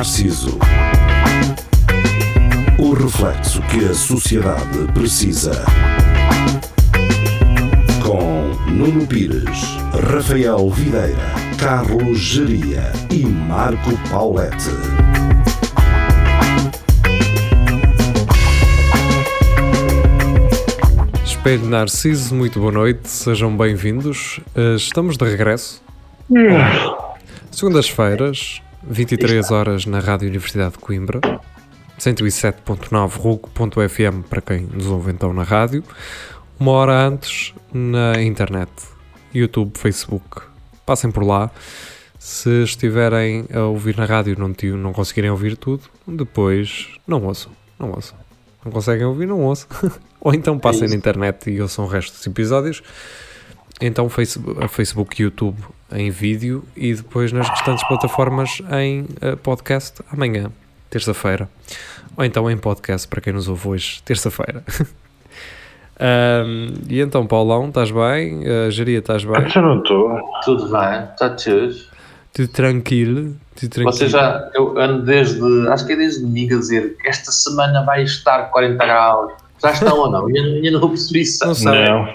Narciso. O reflexo que a sociedade precisa. Com Nuno Pires, Rafael Videira, Carlos Geria e Marco Paulette. Espelho Narciso, muito boa noite, sejam bem-vindos. Uh, Estamos de regresso. Segundas-feiras, 23 horas na Rádio Universidade de Coimbra, 107.9 RUC.fm para quem nos ouve então na rádio, uma hora antes na internet, YouTube, Facebook. Passem por lá. Se estiverem a ouvir na rádio e não, não conseguirem ouvir tudo, depois não ouçam, não ouçam. Não conseguem ouvir, não ouçam. Ou então passem na internet e ouçam o resto dos episódios. Então Facebook, YouTube em vídeo e depois nas restantes plataformas em eh, podcast amanhã, terça-feira. Ou então em podcast para quem nos ouve hoje, terça-feira. Ahm, e então, Paulão, estás bem? Uh, Geria, estás bem? Já não estou. Tudo bem, está tudo. Tudo tranquilo? Tudo tranquilo? Você já, eu ando desde, acho que é desde domingo a dizer que esta semana vai estar 40 graus. Já estão ou não? Eu ainda não percebi isso. Não sei. Não.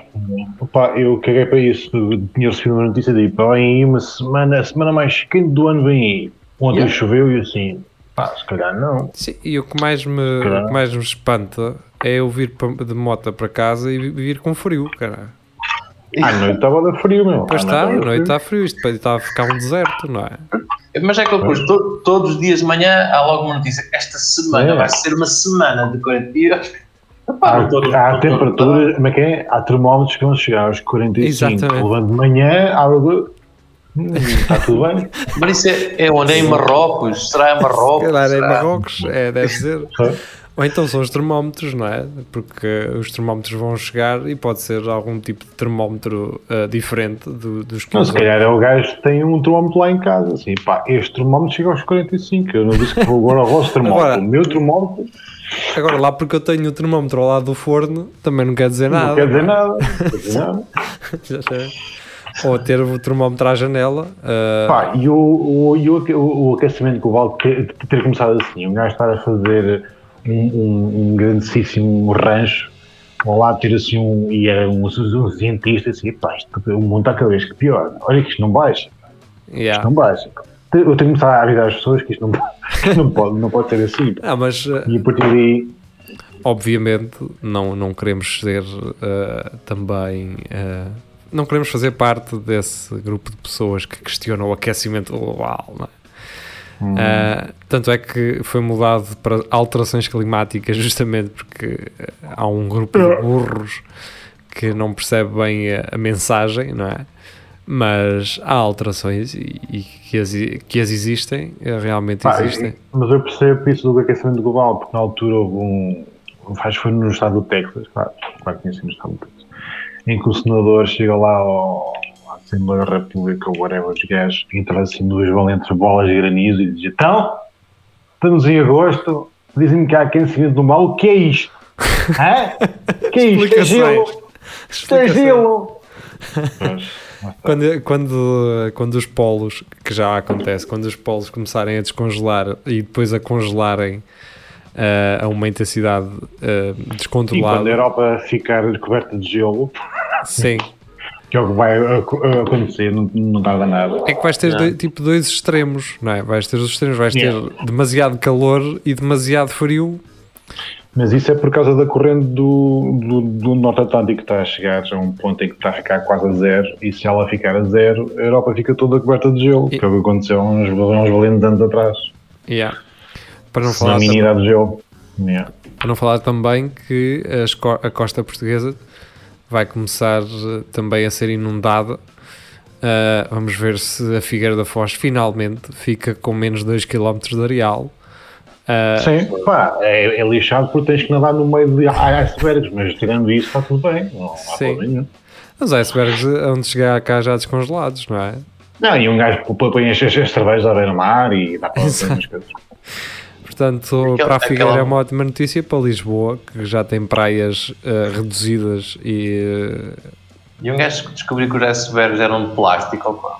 Opa, eu caguei para isso. Tinha recebido uma notícia de pá, vem aí uma semana, a semana mais quente do ano vem aí. Ontem Yeah. choveu e assim, pá, se calhar não. Sim, e o que mais me, que mais me espanta é eu vir de moto para casa e vir com frio, cara. À noite estava a dar frio, meu. Pois À está, dar noite frio. está frio, isto está a ficar um deserto, não é? Mas é que eu pus, to- todos os dias de manhã há logo uma notícia. Esta semana É. vai ser uma semana de 40 dias. Epá, Há, há não tô- temperatura, como é que é? Há termómetros que vão chegar aos 45. Exatamente. Levando de manhã, de... Hum, está tudo bem. Mas isso é, é onde? É em Marrocos? Será em Marrocos? Calhar é em? Marrocos, é, deve ser. Ou então são os termómetros, não é? Porque os termómetros vão chegar e pode ser algum tipo de termómetro ah, diferente do- dos que Não, se calhar é o gajo que tem um termómetro lá em casa. Assim, pá, este termómetro chega aos 45. Eu não disse que vou agora ao vosso termómetro. Agora- o meu termómetro Agora, lá porque eu tenho o termómetro ao lado do forno, também não quer dizer nada. não quer dizer nada. Não quer dizer nada. Já sei. Ou ter o termómetro à janela. ah, Pá, e o, o, o, o, aquecimento global que ter começado assim, um gajo estar a fazer um, um, um grandíssimo rancho, ao lado ter assim um, e é um, um cientista assim, pá, isto, o mundo está cada vez que pior. Olha que isto não baixa, yeah. isto não baixa. Eu tenho que começar a avisar as pessoas que isto não, não, pode, não pode ser assim. Ah, mas ah, E a partir daí, obviamente não, não queremos ser ah, também. ah, não queremos fazer parte desse grupo de pessoas que questionam o aquecimento global, não é? Ah, tanto é que foi mudado para alterações climáticas justamente porque ah, há um grupo de burros que não percebe bem a, a mensagem, não é? Mas há alterações e, e que, as, que as existem, eh, realmente Pá, existem. Mas eu percebo isso do aquecimento global, porque na altura houve um. Acho que foi no estado do Texas, claro, claro que tinha sido no estado do Texas, em que o senador chega lá ao, Assembleia da República, ou whatever, os gajos, e traz assim duas valentes bolas de granizo e diz: Então, estamos em agosto, dizem-me que há aquecimento global, o que é isto? Hã? O que é isto? É gelo? Isto é gelo? Quando, quando, quando os polos, que já acontece, quando os polos começarem a descongelar e depois a congelarem ah, a uma intensidade ah, e quando a descontrolada, Europa ficar coberta de gelo, sim, que é o que vai ac- acontecer, não, não tarda nada. é que vais ter doi- tipo dois extremos, não é? Vais ter os extremos, vais ter Yeah. demasiado calor e demasiado frio. Mas isso é por causa da corrente do, do, do Norte Atlântico que está a chegar a um ponto em que está a ficar quase a zero e se ela ficar a zero, a Europa fica toda coberta de gelo, que é o que aconteceu há uns, uns valentes anos atrás. Yeah. Para não Na falar mini também- idade de gelo. Yeah. Para não falar também que a costa portuguesa vai começar eh, também a ser inundada. Ah, vamos ver se a Figueira da Foz finalmente fica com menos 2 km de areal. Ah, Sim, pá, é, é lixado porque tens que nadar no meio de icebergs, mas tirando isso está tudo bem. Não há Sim. problema nenhum. os icebergs eh, onde chegar cá já descongelados, não é? Não, e um gajo põe- as, as cervejas à beira-mar e dá para fazer umas coisas. Portanto, Aquela- para a Figueira aquela- é uma ótima notícia para Lisboa, que já tem praias eh, reduzidas e eh, E um gajo que descobriu que os icebergs eram de plástico, opa.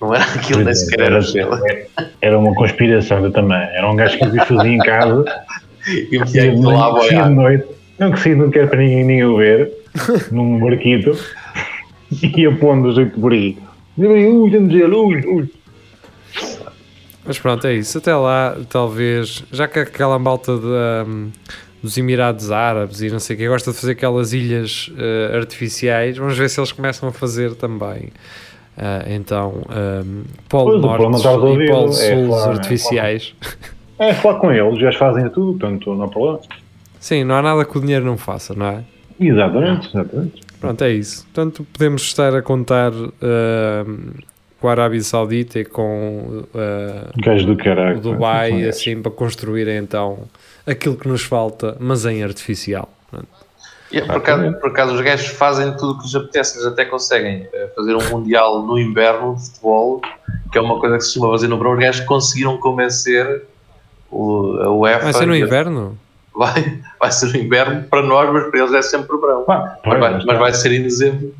Não era aquilo, nem sequer era gelo. Era uma conspiração eu também. Era um gajo que me fazia em casa. E que de noite. Não que não quero para ninguém, ninguém o ver. num barquito. E ia pondo o jeito por aí. Ui, gelo, ui, ui. Mas pronto, é isso. Até lá, talvez, já que aquela malta de, hum, dos Emirados Árabes e não sei o que gosta de fazer aquelas ilhas eh, artificiais, vamos ver se eles começam a fazer também. Ah, então, hum, Polo Norte e Polo é Sul claro, é artificiais. É falar com eles, já fazem tudo, portanto não há problema. Sim, não há nada que o dinheiro não faça, não é? Exatamente, exatamente. Pronto, é isso. Portanto, podemos estar a contar hum, com a Arábia Saudita e com ah, Gajo do caralho. o Dubai, pá. assim, para construir então aquilo que nos falta, mas em artificial. E, por, acaso, por acaso os gajos fazem tudo o que lhes apetece, eles até conseguem eh, fazer um mundial no inverno de futebol, que é uma coisa que se costuma fazer no verão. Os gajos conseguiram convencer o, a UEFA. Vai ser no inverno? Vai, vai ser no inverno para nós, mas para eles é sempre verão. Pá, Mas vai, mas mas vai ser em dezembro.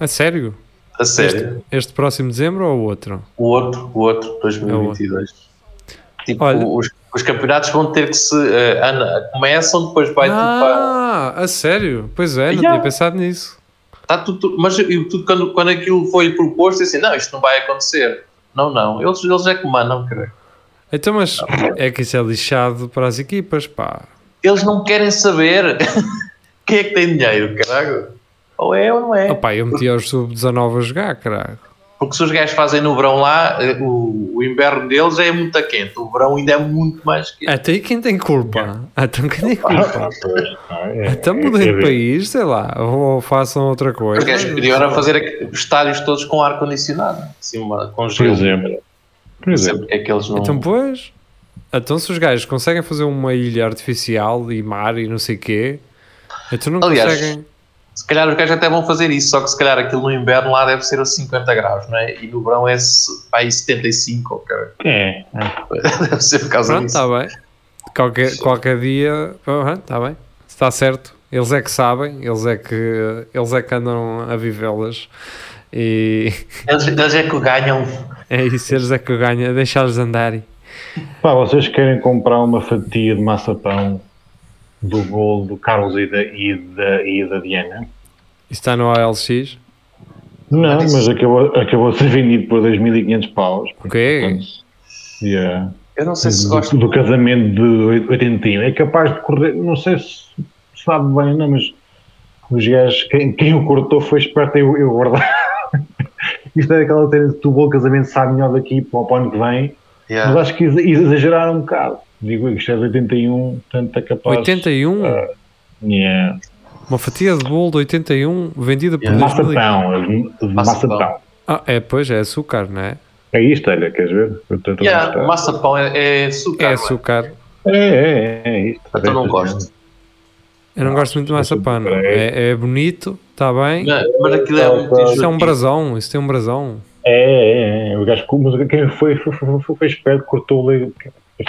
A sério? A sério. Este, este próximo dezembro ou o outro? O outro, o outro, 2022. Tipo, Olha- os, os campeonatos vão ter que se. eh, Ana, começam, depois vai tudo para. ah, a sério? Pois é, não Yeah. tinha pensado nisso. Está tudo, mas eu- tudo, quando, quando aquilo foi proposto, assim, não, isto não vai acontecer. Não, não. Eles, eles é que mandam, cara. Então, mas é que isso é lixado para as equipas, pá. Eles não querem saber quem é que tem dinheiro, caralho. Ou é ou não é. Opá, eu meti aos sub-19 a jogar, caralho. Porque se os gajos fazem no verão lá, eh, o, o inverno deles é muito quente. O verão ainda é muito mais quente. Até aí quem tem culpa? Então quem tem culpa? ah, é- Então é- mudem é de país, sei lá, ou façam outra Os coisa. gajos queriam era fazer estádios todos com ar-condicionado. Assim, uma, com Por gelo. exemplo. Por Não sei exemplo. é que eles não. Então, pois. Então, se os gajos conseguem fazer uma ilha artificial e mar e não sei o quê, então não Aliás, conseguem. Se calhar os gajos até vão fazer isso, só que se calhar aquilo no inverno lá deve ser a 50 graus, não é? E no verão é aí 75, ok? É, é. Deve ser por causa Pronto, disso. está bem. Qualquer, qualquer dia, está bem. Está certo. Eles é que sabem, eles é que, eles é que andam a vivê-las. E Eles, eles é que ganham. é isso, eles é que ganham, deixá-los andarem. Pá, vocês querem comprar uma fatia de maçapão do bolo do Carlos e da, e da, e da Diana? Está no OLX? Não, Mas acabou, acabou de ser vendido por 2.500 paus. O quê? Portanto, yeah. Eu não sei se do, gostam. do casamento de 81. É capaz de correr, não sei se sabe bem, ou não, mas os gajos, quem, quem o cortou foi esperto eu, eu guardar. Isto é aquela tendência que o bolo casamento sabe melhor daqui para o ano que vem, Yeah. mas acho que exa- exageraram um bocado. Digo eu que isto é de 81, portanto é capaz. 81? Ah, yeah. Uma fatia de bolo de 81 vendida por Yeah. 2000. Maçapão, de, de Maçapão. maçapão. Ah, é, pois, é açúcar, não é? É isto, olha, queres ver? Yeah, mostrar. maçapão é, é açúcar. É não açúcar. É, é, é isto. Então não gosto. Eu não gosto muito de maçapão. não. É, é bonito, está bem. Mas, mas aquilo é muito Isso é um enjoativo. brasão, isso tem um brasão. É, é, é. O gajo, mas quem foi, foi, foi, foi, foi esperto, cortou.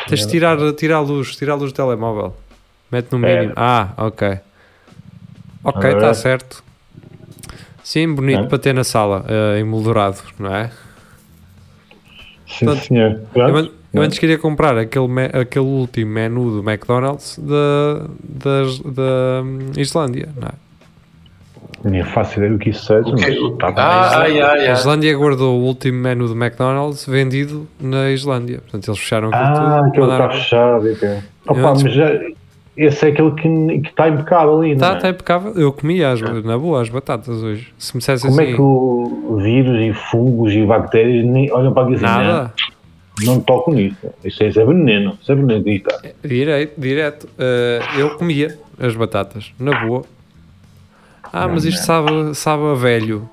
Tens de tirar, tirar a luz, tirar a luz do telemóvel. Mete no É. mínimo. Ah, ok. Ok, está é. certo. Sim, bonito É. para ter na sala, eh, emoldurado, não é? Sim, Portanto, senhor. Eu, an- eu antes queria comprar aquele, me- aquele último menu do McDonald's da, das- da hum, Islândia, não é? Nem faço ideia do que isso seja, O quê? mas tá. Ah, ai, A. Islândia guardou o último menu do McDonald's vendido na Islândia. Portanto, eles fecharam aquilo Ah, tudo. aquele está mandaram- fechado. e que- Opa, mas já, esse é aquele que que está impecável ali, não Tá, é? tá impecável. Eu comi as, na boa as batatas hoje. Se me dissesse Como assim, é que o vírus e fungos e bactérias nem olham para aqui assim, nada, não, não toco nisso. Isso é, isso é veneno. Isso é veneno. Aí está. direto. Eh, eu comia as batatas, na boa. Ah, mas isto sabe, sabe a velho.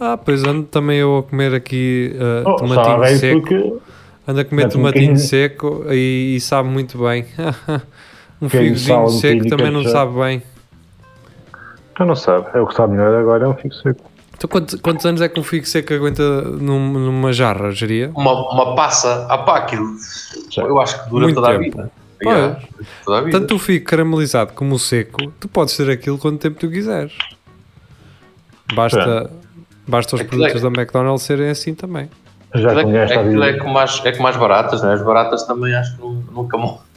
Ah, pois ando também eu a comer aqui eh, Oh, tomatinho seco. porque Ando a comer um tomatinho bocadinho. seco e, e sabe muito bem. um figozinho um seco também não de sabe bem. então não sabe. É o que sabe melhor agora, é um figo seco. Então, quantos, quantos anos é que um figo seco aguenta num- numa jarra, geria? Uma, uma passa. Ah pá, aquilo. Já. Eu acho que dura Muito toda a tempo. vida. Yeah. Tanto o figo caramelizado como o seco, tu podes ter aquilo quanto tempo tu quiseres. Basta, basta os Aquilo é- produtos da McDonald's serem assim também. Já que Aquilo é, aquilo é como as, é como as baratas, né? As baratas também acho que nu- nunca.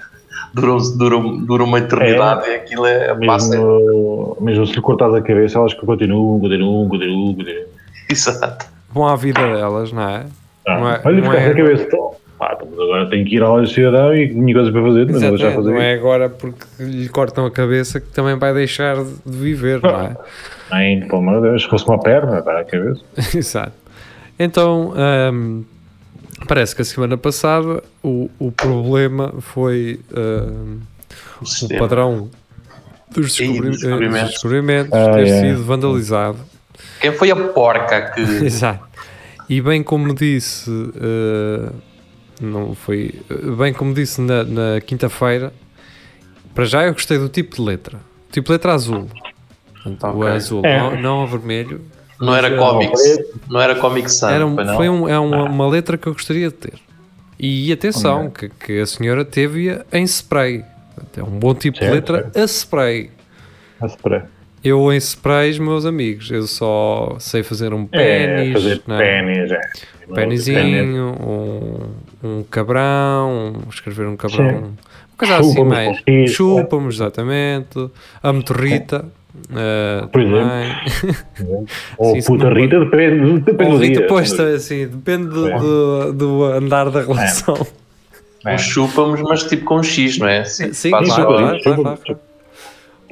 Duram, duram, duram uma eternidade e aquilo é passa. Mesmo, mesmo se lhe cortares a cabeça, elas que continuam, continuam, continuam, continuam. Exato. Vão à vida delas, não é? Ah, Não é- olha, não é- a cabeça. Então, pá, então, mas agora tenho que ir à loja de cidadão e tinha coisas para fazer, mas não vou fazer. não é agora porque lhe cortam a cabeça que também vai deixar de viver, não é? Ai, pelo amor de Deus, se fosse uma perna, para a cabeça. Exato. Então, hum, parece que a semana passada o, o problema foi hum, O o padrão dos, descobri- dos descobrimentos. eh, dos descobrimentos Ah, ter é. sido vandalizado. Quem foi a porca que. Exato. E bem como disse, eh, não foi. eh, Bem como disse na, na quinta-feira, para já eu gostei do tipo de letra. Tipo de letra azul. Portanto, O Ok. azul, É. não, não o vermelho. Não era Mas, Comics. Não era Comic Sans, Era um- foi um- é uma, uma letra que eu gostaria de ter. E atenção, que, que a senhora teve em spray. É um bom tipo de letra a spray. A spray. Eu em sprays, meus amigos, eu só sei fazer um É, pênis, fazer né? pênis, é. um um, um cabrão, escrever um cabrão, Sim. uma coisa assim mais. Chúpamos, exatamente. A motorrita, eh, Por exemplo. Ou Sim, puta não- Rita, depende, depende Ou do Rita, dia. pois, tá, assim, depende do, É. do, do andar da relação. É. Um chúpamos, mas tipo com um X, não é? Sim, Sim, claro, só- claro, claro, claro.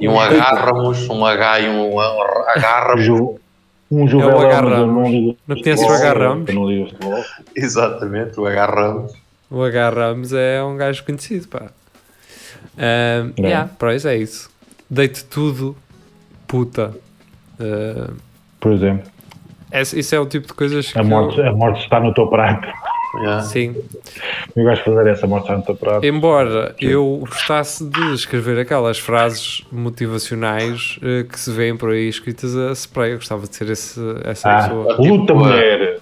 E um agarramos, um H e um agarramos. Um É o agarramos. Não conheces o agarramos? Eu não futebol. Exatamente, o agarramos. O H. Ramos é um gajo conhecido, pá. Um, É. yeah, pois é isso. Deite tudo, puta. Uh, Por exemplo, esse- isso é o tipo de coisas que. a morte, a morte está no teu prato. Yeah. Sim. Eu gosto de fazer essa morte prato. Embora eu gostasse de escrever aquelas frases motivacionais eh, que se vêem por aí escritas a spray, eu gostava de ser esse, essa Ah, pessoa. luta, Tipo, mulher.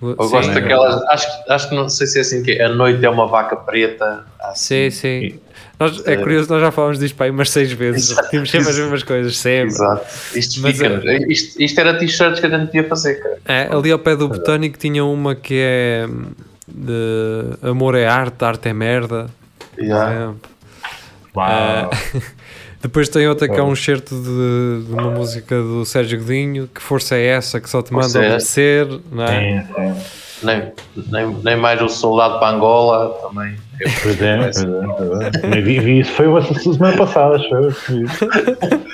Eu gosto daquelas. Acho, que- acho que não sei se é assim que é. A noite é uma vaca preta. Sim, Assim. sim. Nós, é curioso, nós já falámos disto para aí umas seis vezes. Repetimos sempre as mesmas coisas, sempre. Exato. Isto, Mas fica, isto, isto era t-shirts que a gente ia fazer, cara. É, ali ao pé do Botânico tinha uma que é hum, de amor é arte, arte é merda. Yeah. É. Uau. Depois tem outra que é um excerto de, de uma música do Sérgio Godinho, que força é essa que só te manda Força é obedecer, não é? Sim, sim. Nem, nem, nem mais o soldado para Angola também. Por exemplo. Também vi, vi isso foi uma semana passada, foi.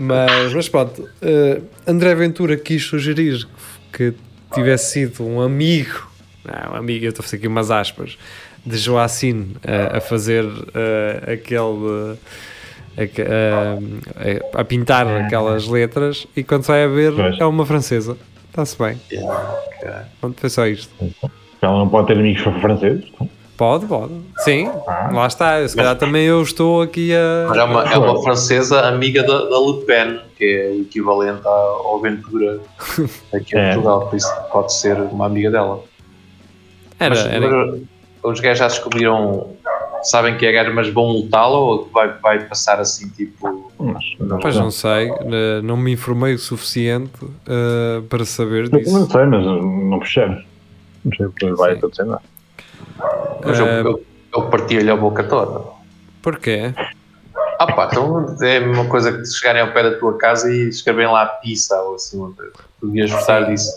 Mas, mas pronto, eh, André Ventura quis sugerir que tivesse sido um amigo, não, um amigo, eu estou a fazer aqui umas aspas, de Joacine eh, a fazer eh, aquele. eh, aque- eh, a pintar aquelas letras e quando sai a ver Pois. é uma francesa. Está-se bem. Yeah, ok. Pronto, foi só isto. Ela não pode ter amigos franceses. Pode, pode. Sim, Ah. lá está. Se calhar também eu estou aqui a. Mas é uma, é uma francesa amiga da, da Le Pen, que é o equivalente à- ao Ventura aqui em É. Portugal, por isso pode ser uma amiga dela. Era, Mas, era, mas os gajos já descobriram, sabem que é gajo, mas vão multá-lo ou que vai, vai passar assim, tipo. Mas, não, Pois não sei, eh, não me informei o suficiente eh, para saber não, disso. não sei, mas não percebes. Não sei porque vai Sim. acontecer nada. Mas eu, Eh, eu, eu partilho a boca toda. Porquê? Ah pá, então é a mesma coisa que chegarem ao pé da tua casa e escreverem lá pizza ou assim, uma. Tu devias gostar disso.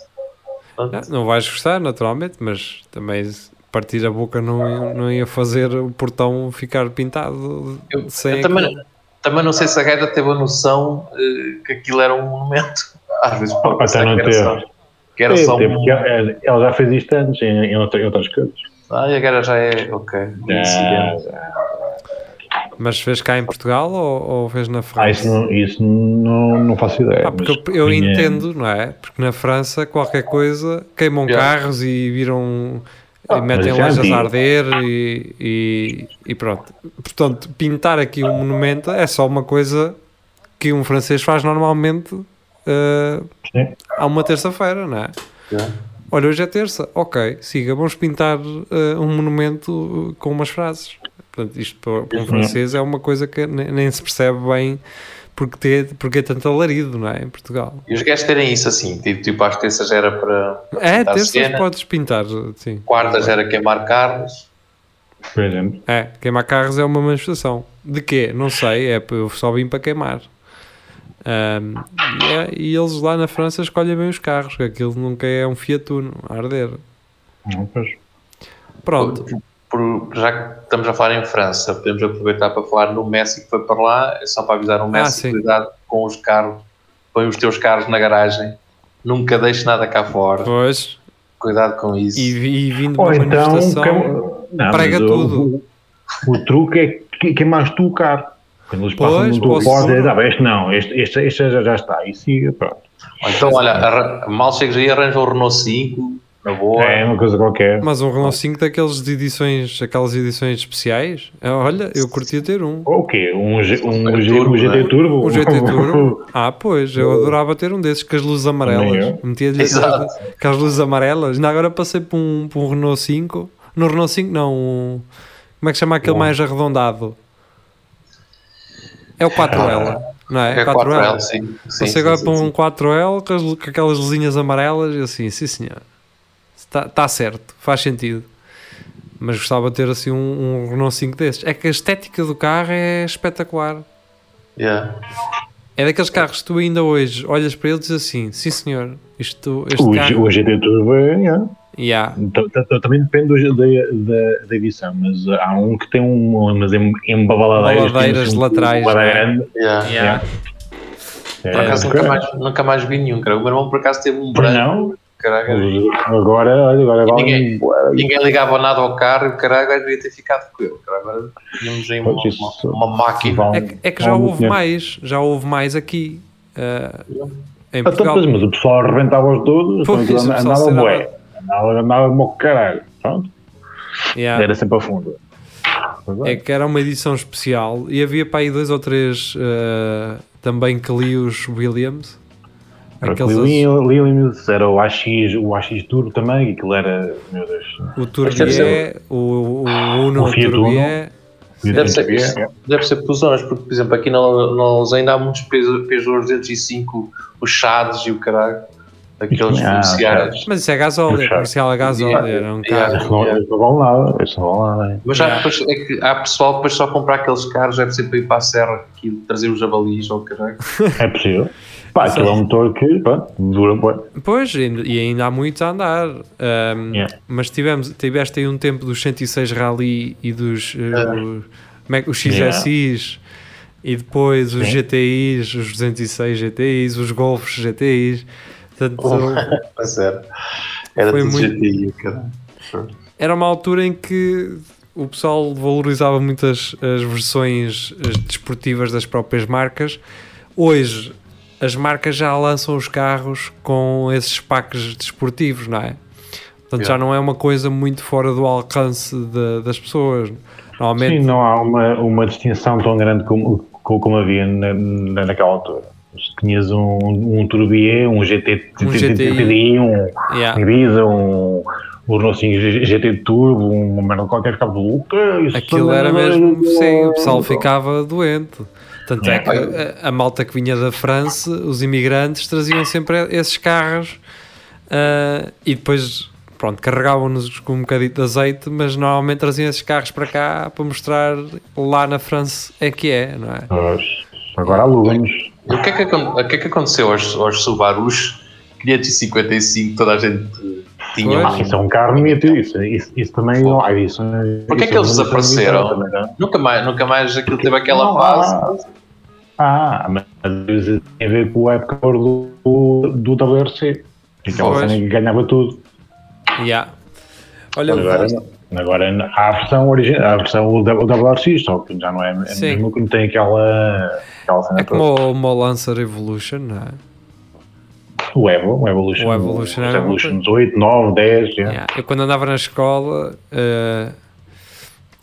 Ah, Não vais gostar, naturalmente, mas também partir a boca não, não ia fazer o portão ficar pintado Eu, sem eu também, também não sei se a gaja teve a noção eh, que aquilo era um monumento. Às vezes pode Ah, pensar então não que era teve. só, que era É, só um. ela já fez isto antes em, em outras coisas. Ah, e a gaja já é. Ok. Já, incidente. já. Mas fez cá em Portugal ou, ou fez na França? Ah, isso não, isso não, não faço ideia. Ah, porque eu, eu vinha- entendo, não é? Porque na França qualquer coisa queimam Yeah. carros e viram Ah, e metem é lojas a arder e, e, e pronto. Portanto, pintar aqui um monumento é só uma coisa que um francês faz normalmente eh, Sim. há uma terça-feira, não é? Yeah. Olha, hoje é terça, ok, siga, vamos pintar eh, um monumento com umas frases. Portanto, isto para, para um Isso francês é uma coisa que ne- nem se percebe bem porque, ter, porque é tanto alarido, não é? Em Portugal. E os gajos terem isso assim, tipo, tipo às terças era para. É, pintar terças cena, podes pintar, sim. quartas era queimar carros. Por exemplo. É, queimar carros é uma manifestação. De quê? Não sei, é eu só vim para queimar. Ahm, e, é- e eles lá na França escolhem bem os carros, que aquilo nunca é um Fiat Uno a arder. Não, pois. Pronto, Por- já que estamos a falar em França, podemos aproveitar para falar no Messi que foi para lá, é só para avisar o Messi, sim. cuidado com os carros, põe os teus carros na garagem, nunca deixes nada cá fora, pois, cuidado com isso. e, e vindo uma então, manifestação, que- não, prega tudo. O, o truque é que queimaste tu o carro. Quando eles passam Pois, posso- porta, dizes, ah, este não, este, este, este já, já está. E siga, pronto. Então, olha, arra- mal chegas aí, arranja um Renault 5, na boa. É uma coisa qualquer. mas um Renault 5 daqueles de edições, aquelas edições especiais, é, olha, eu curtia ter um. O quê? Um, G- um, G- turbo, um GT? Turbo? Um GT Turbo? Ah, pois, eu adorava ter um desses com as luzes amarelas. Metia-lhe com as luzes amarelas. Ainda agora passei por um, por um Renault 5. No Renault 5, não. Um, como é que chama aquele Bom. mais arredondado? É o 4L, não é? É 4L, sim. sim, Passei sim, agora sim, para sim. um 4L com, as, com aquelas luzinhas amarelas e assim, sim senhor. Está tá certo, faz sentido. Mas gostava de ter assim um, um Renault 5 desses. É que a estética do carro é espetacular. Yeah. É daqueles carros que tu ainda hoje olhas para ele e dizes assim: sim senhor, isto, este O, carro. o GT Turbo é. yeah. Yeah. Então, t- t- Também depende do- da, da, da edição, mas uh, há um que tem um, umas em- embaladeiras. Embaladeiras tem assim, laterais, é? grande. Yeah. Yeah. É, Por acaso nunca, mais, nunca mais vi nenhum, cara. O meu irmão por acaso teve um branco. não? Caraca, Agora, olha, agora vale. ninguém- ninguém ligava nada ao carro e o caralho devia ter ficado com ele. Agora tínhamos aí uma, uma, uma máquina. É, que- é que já houve mais, já houve mais aqui uh, em Então, Portugal. pois, mas o pessoal arrebentava-os todos, então pessoal andava se bué. Andava, andava como caralho. Pronto, Yeah. era sempre a fundo. É que era uma edição especial e havia para aí dois ou três uh, também que li Aqueles Aqueles Williams, era o AX, o AX Turbo também, aquilo era, meu Deus. o Turbié, ser- o, o Uno O Fiat Turbié. Deve ser, É, deve ser por zonas, porque, por exemplo, aqui na nós ainda há muitos Peugeot Peugeot 205, os Chades e o caralho, aqueles Ah, comerciais. Mas isso é gasóleo, é Puxa. comercial a gasóleo, era um Yeah. carro. Não, isso não vale nada, isso não vale nada. Mas há, Yeah. depois, é que há pessoal que depois só comprar aqueles carros, deve ser para ir para a serra, aqui, trazer os javalis ou o caralho. É possível. Pá, aquilo é um motor que, pronto, dura bué. Pois, e ainda- há muitos a andar. Um, Yeah. Mas tivemos, tiveste aí um tempo dos 106 Rally e dos uh, é que- os XSIs e depois os Sim. GTIs, os 206 GTIs, os Golfs GTIs. Portanto, A sério. Era Foi tudo muito- GTI, caralho. era uma altura em que o pessoal valorizava muito as, as versões as desportivas das próprias marcas. Hoje, as marcas já lançam os carros com esses packs desportivos, não é? Portanto, já Yeah. não é uma coisa muito fora do alcance de- das pessoas. Normalmente, Sim, não há uma, uma distinção tão grande como, como, havia na, na- naquela altura. Se Tinhas um, um Turbier, um GT, Um GTI. Um yeah. Ibiza, um, um Renault 5 GT Turbo, uma merda qualquer, ficava do "Que é isso? aquilo era mesmo, sim, o pessoal ficava doente. Tanto é que a, a malta que vinha da França, os imigrantes, traziam sempre esses carros ah, e depois, pronto, carregavam-nos com um bocadinho de azeite, mas normalmente traziam esses carros para cá para mostrar lá na França é que é, não é? Pois, Agora alugam-nos. E o que é que, o que, é que aconteceu aos, aos Subarus 555? Toda a gente tinha Pois. um- Isso é um carro miniatura, isso, isso, isso também não há isso. Porquê é que eles desapareceram? Nunca mais, nunca mais aquilo teve aquela fase. Ah, mas isso tem a ver com a época do, do, WRC. Aquela Pois. cena que ganhava tudo. Yeah. Olha, Agora, agora há a versão original, a versão o WRC, só que já não é, é Sim. mesmo que não tem aquela, aquela cena é toda. como o, o Lancer Evolution, não é? O Evo, o Evolution. O Evolution uma Evolutions 8, 9, 10. já. Yeah. Eu quando andava na escola, eh,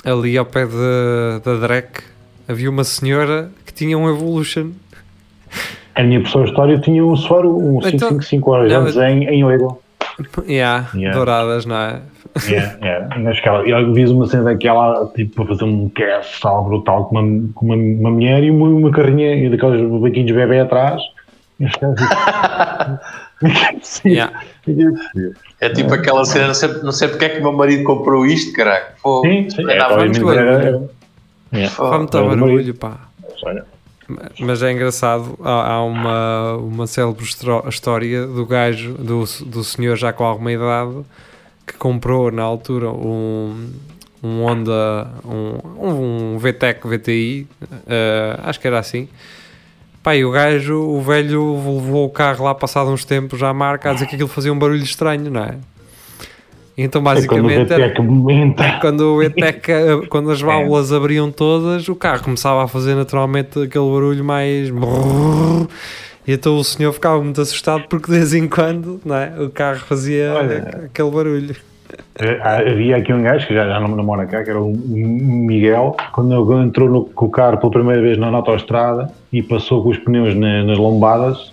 ali ao pé de- da Drek, havia uma senhora tinha um Evolution. A minha professora de História tinha um Subaru, um Então- 555 horas Não, antes em, em Ouro. Yeah, Yeah. douradas, não é? Mas que ela, eu vi uma cena daquela, tipo, para fazer um cast tal brutal com uma, com uma, uma mulher e uma, uma carrinha e daqueles bequinhos de bebê atrás. E os caras ficam- Sim, Yeah. possível. É tipo aquela cena, não sei, não sei porque é que o meu marido comprou isto, caralho. Pô, Sim, sim. é, É, dá obviamente muito era- barulho. É. pô, muito é barulho, pá. Olha, Mas é engraçado, há, há uma, uma célebre história do gajo, do, do senhor já com alguma idade, que comprou na altura um, um Honda, um, um VTEC VTI, eh, acho que era assim. E o gajo, o velho, levou o carro lá passado uns tempos à marca a dizer que aquilo fazia um barulho estranho, não é? Então é quando o basicamente aumenta. quando o ETEC, eh, quando as válvulas abriam todas, o carro começava a fazer naturalmente aquele barulho mais. E então o senhor ficava muito assustado porque de vez em quando não é? o carro fazia Olha. aquele barulho. Eh, Havia aqui um gajo que já, já não, mora cá, que era o Miguel, quando entrou no, com o carro pela primeira vez na autoestrada e passou com os pneus na- nas lombadas,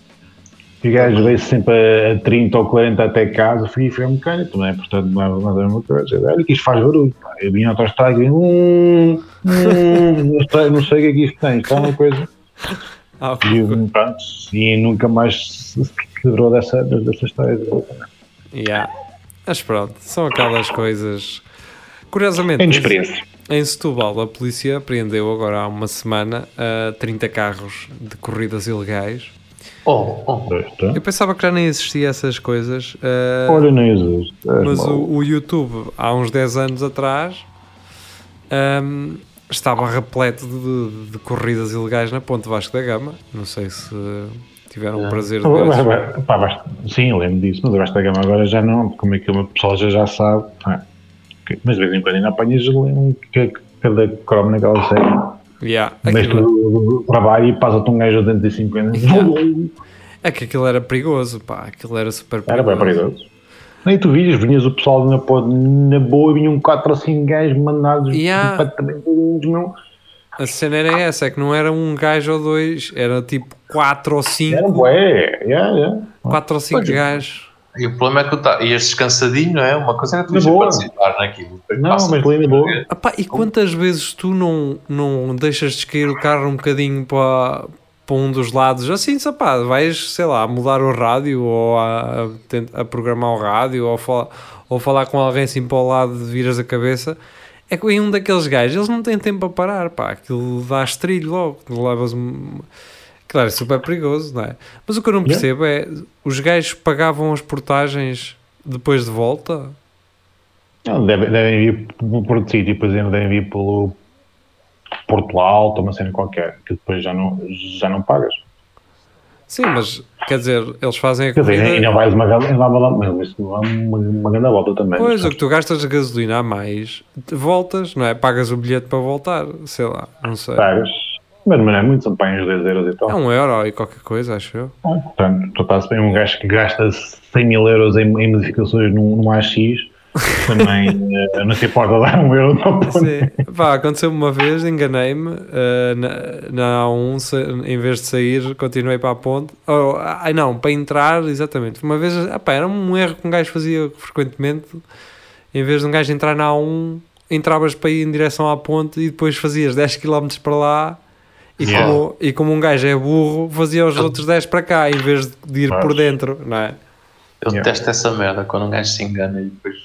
e o gajo veio sempre a, a 30 ou 40 até casa, fui foi mecânico também, portanto, mais ou menos uma coisa. Olha que isto faz barulho. pá. Eu vim na autoestrada e vim, hum, hum, não, sei, não sei o que é que isto tem, isto é uma coisa. Ah, E, pronto, e nunca mais se quebrou dessa, dessa história. yeah. Mas pronto, são aquelas coisas. Curiosamente, Tem experiência. em Setúbal, a polícia apreendeu agora há uma semana uh, 30 carros de corridas ilegais. Oh, oh. Eu pensava que já nem existia essas coisas. uh, Olha, não existe. Mas o, o YouTube, há uns 10 anos atrás, hum, estava repleto de, de corridas ilegais na Ponte Vasco da Gama. Não sei se tiveram o prazer de ver. Pá, basta- sim, eu lembro disso, mas o Basta Gama agora já não, como é que o pessoal já, já sabe. ah, que- mas de vez em quando ainda apanhas um, que- cada cromo naquela série. Yeah, aquilo, tu trabalho e passa-te um gajo a 250. é que aquilo era perigoso, pá. Aquilo era super Era perigoso. bem perigoso. Nem tu vias, vinhas o pessoal na, na boa e vinham 4 ou 5 gajos mandados Yeah. completamente meu. A cena era essa, é que não era um gajo ou dois, era tipo 4 ou Era 5. bué, yeah, yeah. 4 ou 5 Pois é. gajos. E o problema é que tu tá, ias descansadinho, não é? Uma coisa é tu Na ires boa. participar naquilo. Não, mas lembra boa. Ah pá, e quantas vezes tu não, não deixas de cair o carro um bocadinho para, para um dos lados, assim, sapá, vais, sei lá, a mudar o rádio ou a, a, a programar o rádio ou, fala, ou falar com alguém assim para o lado de viras a cabeça. É que em um daqueles gajos, eles não têm tempo a parar, pá, aquilo dá estrilho logo, tu levas um... Claro, é super perigoso, não é? Mas o que eu não percebo é, os gajos pagavam as portagens depois de volta? Não, devem, devem vir por Porto Sítio, por exemplo, devem vir pelo Porto Alto, uma cena qualquer, que depois já não, já não pagas. Sim, mas quer dizer, eles fazem a Quer dizer, corrida... ainda vais uma, uma, uma, uma grande volta também. Pois, o que tu gastas de gasolina a mais, voltas, não é? Pagas o bilhete para voltar, sei lá, não sei. pagas, mas não é muito, são para aí uns 10 euros e tal. É um euro e qualquer coisa, acho eu. Portanto, tu estás bem um gajo que gasta 100 mil euros em, em modificações num, num AX, também eh, não se importa dar um euro ponte. Sim. Pá, aconteceu uma vez, enganei-me, eh, na, na A1, sa- em vez de sair, continuei para a ponte. Oh, ai não, para entrar, exatamente. Uma vez, ah, pá, era um erro que um gajo fazia frequentemente. Em vez de um gajo entrar na A1, entravas para ir em direção à ponte e depois fazias 10 km para lá. E, Yeah. como, e como um gajo é burro, fazia os outros 10 para cá, em vez de ir Mas- por dentro, não é? Eu Yeah. detesto essa merda quando um gajo se engana e depois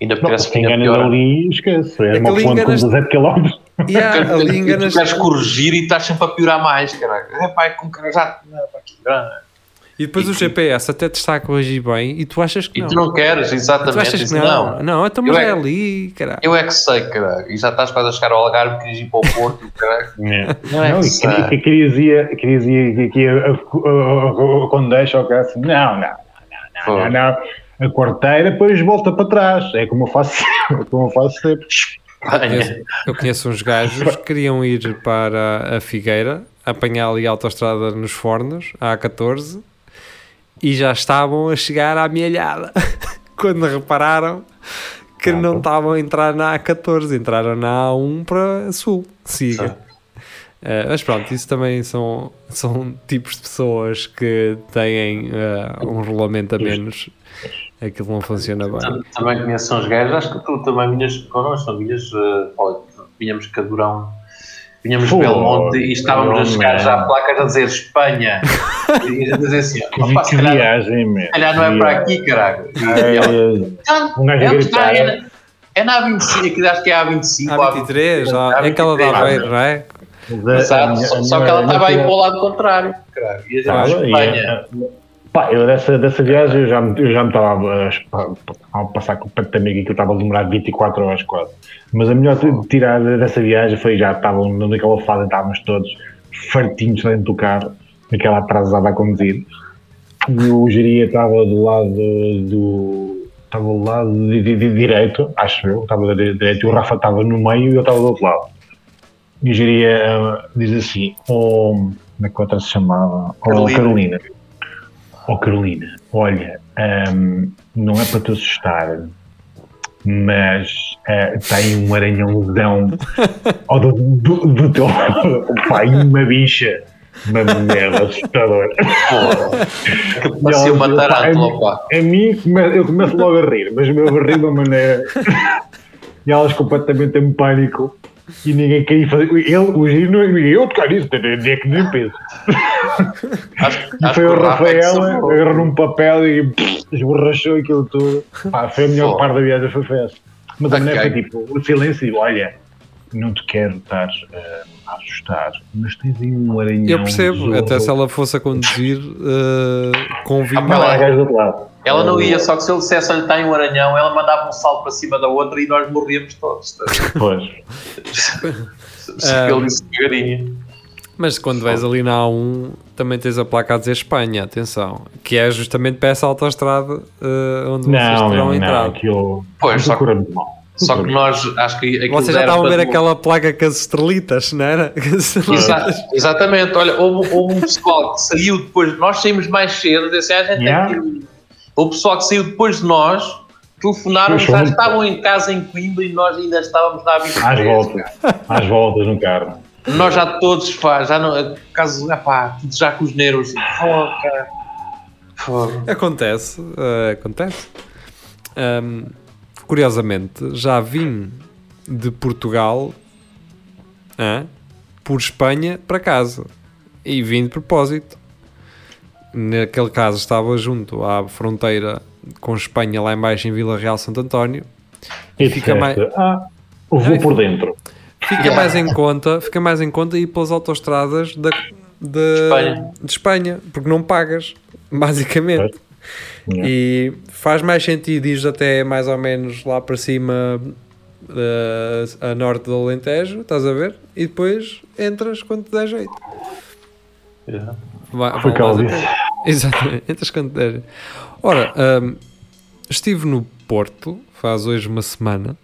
ainda Não, parece que ainda enganas pior. ali, esquece. É É que uma ponte com enganas- 17 km. Yeah, ali enganas. Tu queres corrigir e estás sempre a piorar mais, caralho. É pá, é com cara já. não, pá, que grana. E depois o GPS até te está a corrigir bem e tu achas que E não. tu não queres, Tu exatamente. achas que não? não. Não, então Eu mas é é- ali, caralho. Eu é que sei, caralho. E já estás quase a chegar ao Algarve, querias ir para o Porto, caralho. Não é Não, que e sei. queria- que querias ir, querias ir que- que- a- a- a- a- quando deixa o cara assim, não, não, não, não, não, não. A quarteira depois volta para trás. É como eu faço, é como eu faço sempre. conheço, eu conheço uns gajos que queriam ir para a Figueira, apanhar ali a autostrada nos fornos, a A14, e já estavam a chegar à mielhada. Quando repararam que Ah, não estavam a entrar na A14, entraram na A1 para Sul. Siga. Eh, mas pronto, isso também são, são tipos de pessoas que têm eh, um regulamento a menos aquilo não funciona bem. Tam- Também conheço uns gajos, acho que tu também vinhas connosco, não vinhas, olha, vinhamos Cadurão, vinhamos Pô, Belmonte e estávamos a chegar man. já a placas a dizer Espanha. e a dizer assim, Que, "Opa, que calhar, viagem, meu. se calhar não é para aqui, caralho. É, ela, é, um gajo a é, onde está? gritar. É na- é na A25, aqui acho que é a A25. ou A 23, ah, é aquela da Aveiro, não é? Exato, só, só que ela estava aí para o lado contrário, caralho. E a gente Estava, e Espanha. é- Pá, eu dessa, dessa viagem eu já, me- eu já me estava a, a- a passar completamente que eu estava a demorar 24 horas quase. Mas a melhor tirar dessa viagem foi já estavam naquela fase, estávamos todos fartinhos dentro do carro, naquela atrasada a conduzir. E o geria estava do lado do. Estava do lado de, de- de direito, acho eu, estava direito, e o Rafa estava no meio e eu estava do outro lado. E o geria ah, diz assim: oh, como é que outra se chamava? Oh, Carolina. Carolina. Oh Carolina, olha, ahm, não é para te assustar, mas ah, tem um aranhãozão ao do, do, do teu pai, uma bicha, uma merda assustadora. Parecia E uma tarântula, pá. A mim, eu começo logo a rir, mas o meu rir de uma maneira. e elas completamente em pânico e ninguém queria fazer. Ele, o giro, não eu tocar nisso, nem é que nem penso. Acho, E foi que o é que Rafael, safou. agarrou num papel e pff, esborrachou aquilo tudo. Pá, foi a melhor parte da viagem, foi festa. Mas a mulher foi tipo, o silêncio, olha, não te quero estar eh, a assustar, mas tens aí um aranhão. Eu percebo, até se ela fosse a conduzir, uh, convinha. Ah, Não, ela- não ia, só que se ele dissesse, olha, tem um aranhão, ela mandava um salto para cima da outra e nós morríamos todos. tá? Pois. Se ele disse devagarinho. Mas quando vais ali na A1, também tens a placa a dizer Espanha, atenção, que é justamente para essa autostrada uh, onde vocês Não, terão não, não, entrado. aquilo. Pois, só mal. Só que nós, acho que aquilo Vocês já estavam a ver para- aquela placa com as estrelitas, não era? Exa- exatamente, olha, houve, houve um pessoal que saiu depois, nós saímos mais cedo, disse, ah, a gente Yeah. tem. O pessoal que saiu depois de nós, telefonaram, Pois, já muito- estavam em casa em Coimbra e nós ainda estávamos na A23. Às voltas. Às voltas no carro. Nós já todos, pá, já não, caso, pá, tudo já com os nervos, cara. Fogo. Acontece, uh, acontece. Um, curiosamente, já vim de Portugal hã, por Espanha para casa e vim de propósito. Naquele caso estava junto à fronteira com Espanha, lá embaixo em Vila Real Santo António. E Fica disseste, mais- ah, vou por dentro. Fica mais em conta, fica mais em conta ir pelas autostradas da, da- Espanha. de Espanha, porque não pagas, basicamente. Yeah. E faz mais sentido ir até mais ou menos lá para cima eh, a norte do Alentejo, estás a ver? E depois entras quando te der jeito. Yeah. Vai- Foi vão o que ela mais a disse. tempo. Exatamente, entras quando te der jeito. Ora, hum, estive no Porto faz hoje uma semana.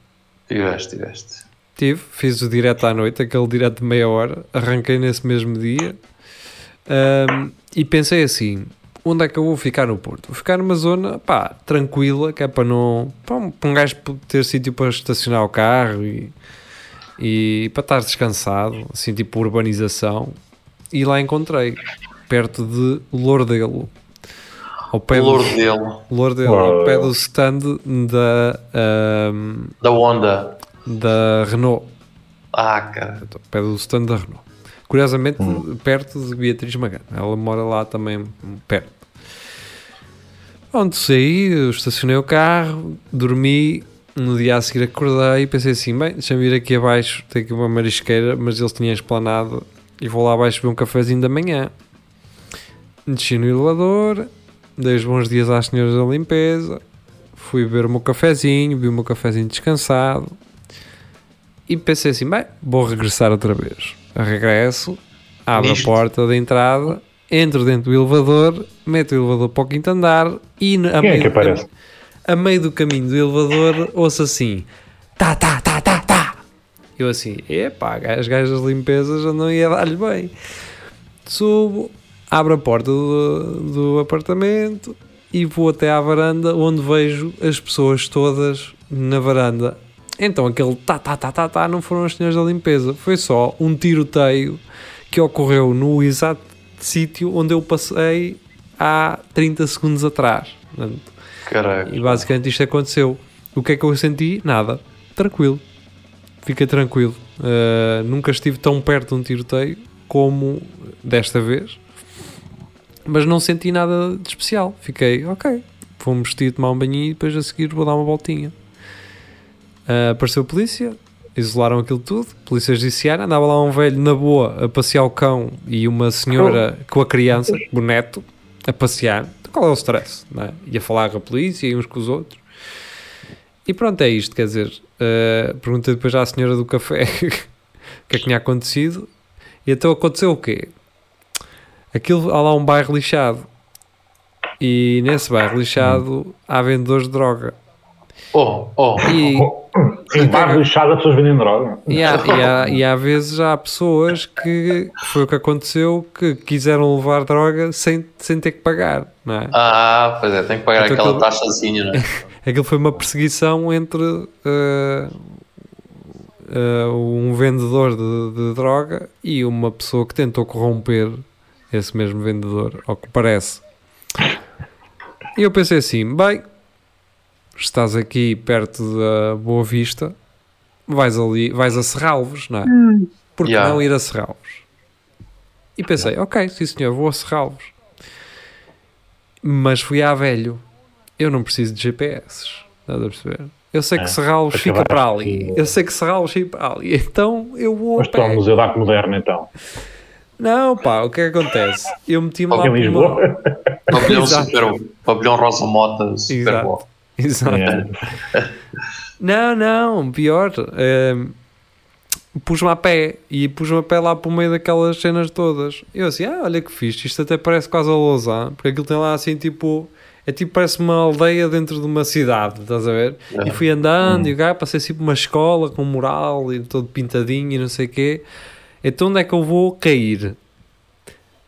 Tiveste, tiveste. Tive, fiz o direto à noite, aquele direto de meia hora, arranquei nesse mesmo dia Ahm, e pensei assim: onde é que eu vou ficar no Porto? Vou ficar numa zona pá, tranquila, que é para não. para um, para um gajo ter sítio para estacionar o carro e, e para estar descansado, assim, tipo urbanização. E lá encontrei, perto de Lourdelo. Ao pé O do, Lourdelo, ao pé do stand da, ahm, da Honda. da Renault. Ah, cara. Ao pé do stand da Renault. Curiosamente, perto de Beatriz Magana. Ela mora lá também, perto. Onde saí, estacionei o carro, dormi. No dia a seguir acordei e pensei assim: bem, deixa-me vir aqui abaixo. Tem aqui uma marisqueira, mas eles tinham esplanado. E vou lá abaixo beber um cafezinho da manhã. Desci no elevador, dei os bons dias às senhoras da limpeza. Fui beber o meu cafezinho, vi o meu cafezinho descansado. E pensei assim: bem, vou regressar outra vez. Regresso, abro Nisto. a porta da entrada, entro dentro do elevador, meto o elevador para o quinto andar e a Quem é meio que do cami- aparece? a meio do caminho do elevador ouço assim: tá, tá, tá, tá, tá. Eu assim: epá, as gajas de limpeza já não ia dar-lhe bem. Subo, abro a porta do, do apartamento e vou até à varanda onde vejo as pessoas todas na varanda. Então aquele tá, tá, tá, tá, tá não foram as senhoras da limpeza, foi só um tiroteio que ocorreu no exato sítio onde eu passei há 30 segundos atrás. Caraca. E basicamente isto aconteceu. O que é que eu senti? Nada. Tranquilo. Fiquei tranquilo. Uh, nunca estive tão perto de um tiroteio como desta vez. Mas não senti nada de especial. Fiquei, ok. Vou-me vestir, tomar um banhinho e depois a seguir vou dar uma voltinha. Uh, apareceu a polícia, isolaram aquilo tudo. Polícia judiciária, andava lá um velho na boa a passear o cão e uma senhora com a criança, o neto, a passear. Qual é o stress? Não é? E a falar com a polícia e uns com os outros. E pronto, é isto. Quer dizer, uh, perguntei depois à senhora do café o que é que tinha acontecido. E então aconteceu o quê? Aquilo, há lá um bairro lixado. E nesse bairro lixado há vendedores de droga. Oh, oh. E, Em bairro lixado as pessoas vendem droga. e, há, e, há, e há vezes há pessoas que foi o que aconteceu que quiseram levar droga sem, sem ter que pagar, não é? Ah, pois é, tem que pagar Então aquela aquilo- taxazinha, não é? Aquilo foi uma perseguição entre eh, eh, um vendedor de, de droga e uma pessoa que tentou corromper esse mesmo vendedor, ao que parece. E eu pensei assim: bem, estás aqui perto da Boa Vista, vais ali, vais a Serralvos, não é? Porque Yeah. não ir a Serralvos? E pensei: ok, sim senhor, vou a Serralvos. Mas fui à velho. Eu não preciso de GPS. Estás a perceber? Eu sei que É, que fica para ali. Eu sei que Serralvos fica para ali. Então eu vou Mas estou ao pé. Museu da Arte Moderna então. Não, pá, o que é que acontece? Eu meti-me lá em Lisboa. uma... Pavilhão, super, pavilhão Rosa Mota, super Exato. bom. Exato. É. Não, não, pior. ehm, pus-me a pé e pus-me a pé lá para o meio daquelas cenas todas. Eu assim, ah, olha que fixe, isto até parece quase a Lausanne, porque aquilo tem lá assim tipo. É tipo, parece uma aldeia dentro de uma cidade, estás a ver? É. E fui andando e o gajo passei tipo uma escola com mural e todo pintadinho e não sei o quê. Então onde é que eu vou cair?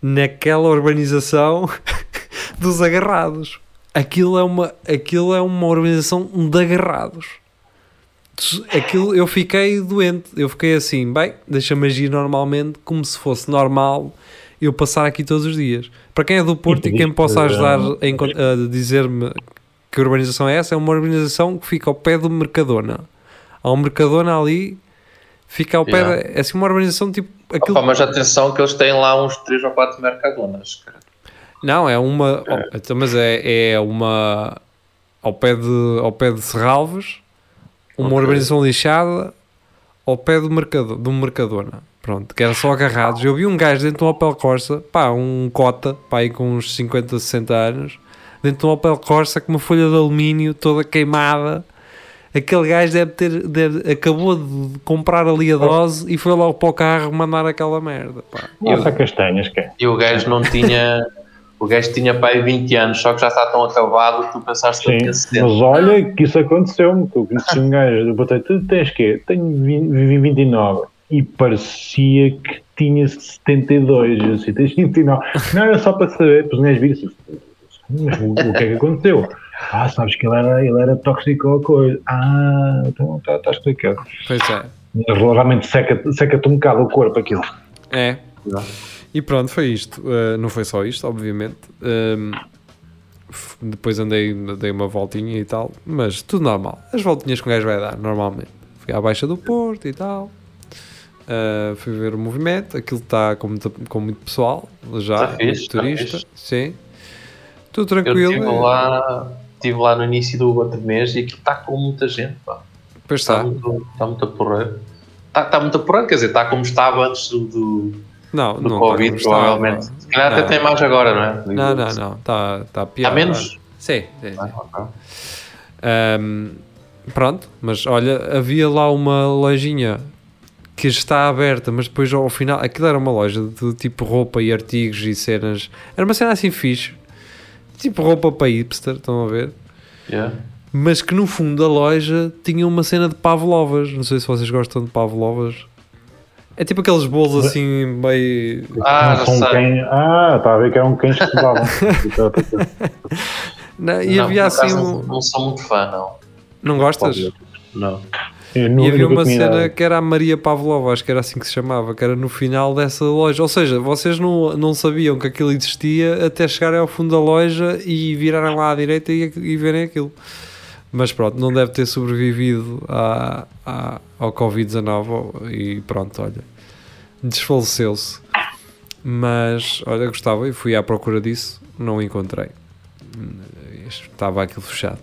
Naquela urbanização dos agarrados. Aquilo é uma, aquilo é uma urbanização de agarrados. Aquilo, eu fiquei doente. Eu fiquei assim, bem, deixa-me agir normalmente, como se fosse normal eu passar aqui todos os dias. Para quem é do Porto e quem me possa ajudar a, a dizer-me que urbanização é essa, é uma urbanização que fica ao pé do Mercadona. Há um Mercadona ali, fica ao pé, Yeah. da- é assim uma urbanização tipo. Aquilo, Opa, mas atenção que eles têm lá uns 3 ou 4 mercadonas. cara. Não, é uma. oh, então, mas é, é uma. Ao pé de, ao pé de Serralves, uma Ok. urbanização lixada, ao pé do, mercado, do Mercadona. Pronto, que era só agarrados. Eu vi um gajo dentro de um Opel Corsa, pá, um cota, pá, aí com uns 50, 60 anos, dentro de um Opel Corsa com uma folha de alumínio toda queimada. Aquele gajo deve ter, deve- acabou de comprar ali a dose e foi logo para o carro mandar aquela merda, pá. Nossa, castanhas, que é. E o gajo não tinha. O gajo tinha aí 20 anos, só que já está tão acabado que tu pensaste que Sim, ele tinha mas 70. olha que isso aconteceu-me. que Eu conheci um gajo, eu botei, tu tens quê? Tenho 20, 29. E parecia que tinha 72. Eu assim, tens 29. Não, era só para saber, os gajos viram assim, mas o, o que é que aconteceu? Ah, sabes que ele era, ele era tóxico ou coisa. Ah, então está tá explicado. Pois é. Realmente seca-te seca um bocado o corpo aquilo. É. E pronto, foi isto. Uh, não foi só isto, obviamente. Um, f- depois andei, dei uma voltinha e tal, mas tudo normal. As voltinhas que um gajo vai dar, normalmente. Fui à Baixa do Porto e tal. Uh, fui ver o movimento. Aquilo está com, muito- com muito pessoal já, Tá muito tá turista. fixe. Sim. Tudo Eu tranquilo. estive lá, estive lá no início do outro mês e aquilo está com muita gente. Pá. Pois Está, está. muito, está muito a porrer. Está, está muito a porrer, quer dizer, está como estava antes do, do, Não, do não está Covid, está, provavelmente. Se calhar até tem mais agora, não é? Não, não, não. Está, está pior. Há menos? Sim, sim. Ah, ok. Um, pronto, mas olha, havia lá uma lojinha que está aberta, mas depois ao final, aquilo era uma loja de tipo roupa e artigos e cenas. Era uma cena assim fixe, tipo roupa para hipster, estão a ver? Yeah. Mas que no fundo da loja tinha uma cena de pavlovas. Não sei se vocês gostam de pavlovas. É tipo aqueles bolos assim, meio. Ah, Não são sei. cães. Ah, está a ver que eram cães que estudavam. Não, e Não, havia assim um. não, sou muito fã, não. Não gostas? Não. E havia uma cena que era a Maria Pavlova, acho que era assim que se chamava, que era no final dessa loja. Ou seja, vocês não, não sabiam que aquilo existia até chegarem ao fundo da loja e virarem lá à direita e, e verem aquilo. Mas pronto, não deve ter sobrevivido à, à- ao Covid-19 e pronto, olha, desfaleceu-se. Mas, olha, gostava e fui à procura disso, não o encontrei. Estava aquilo fechado.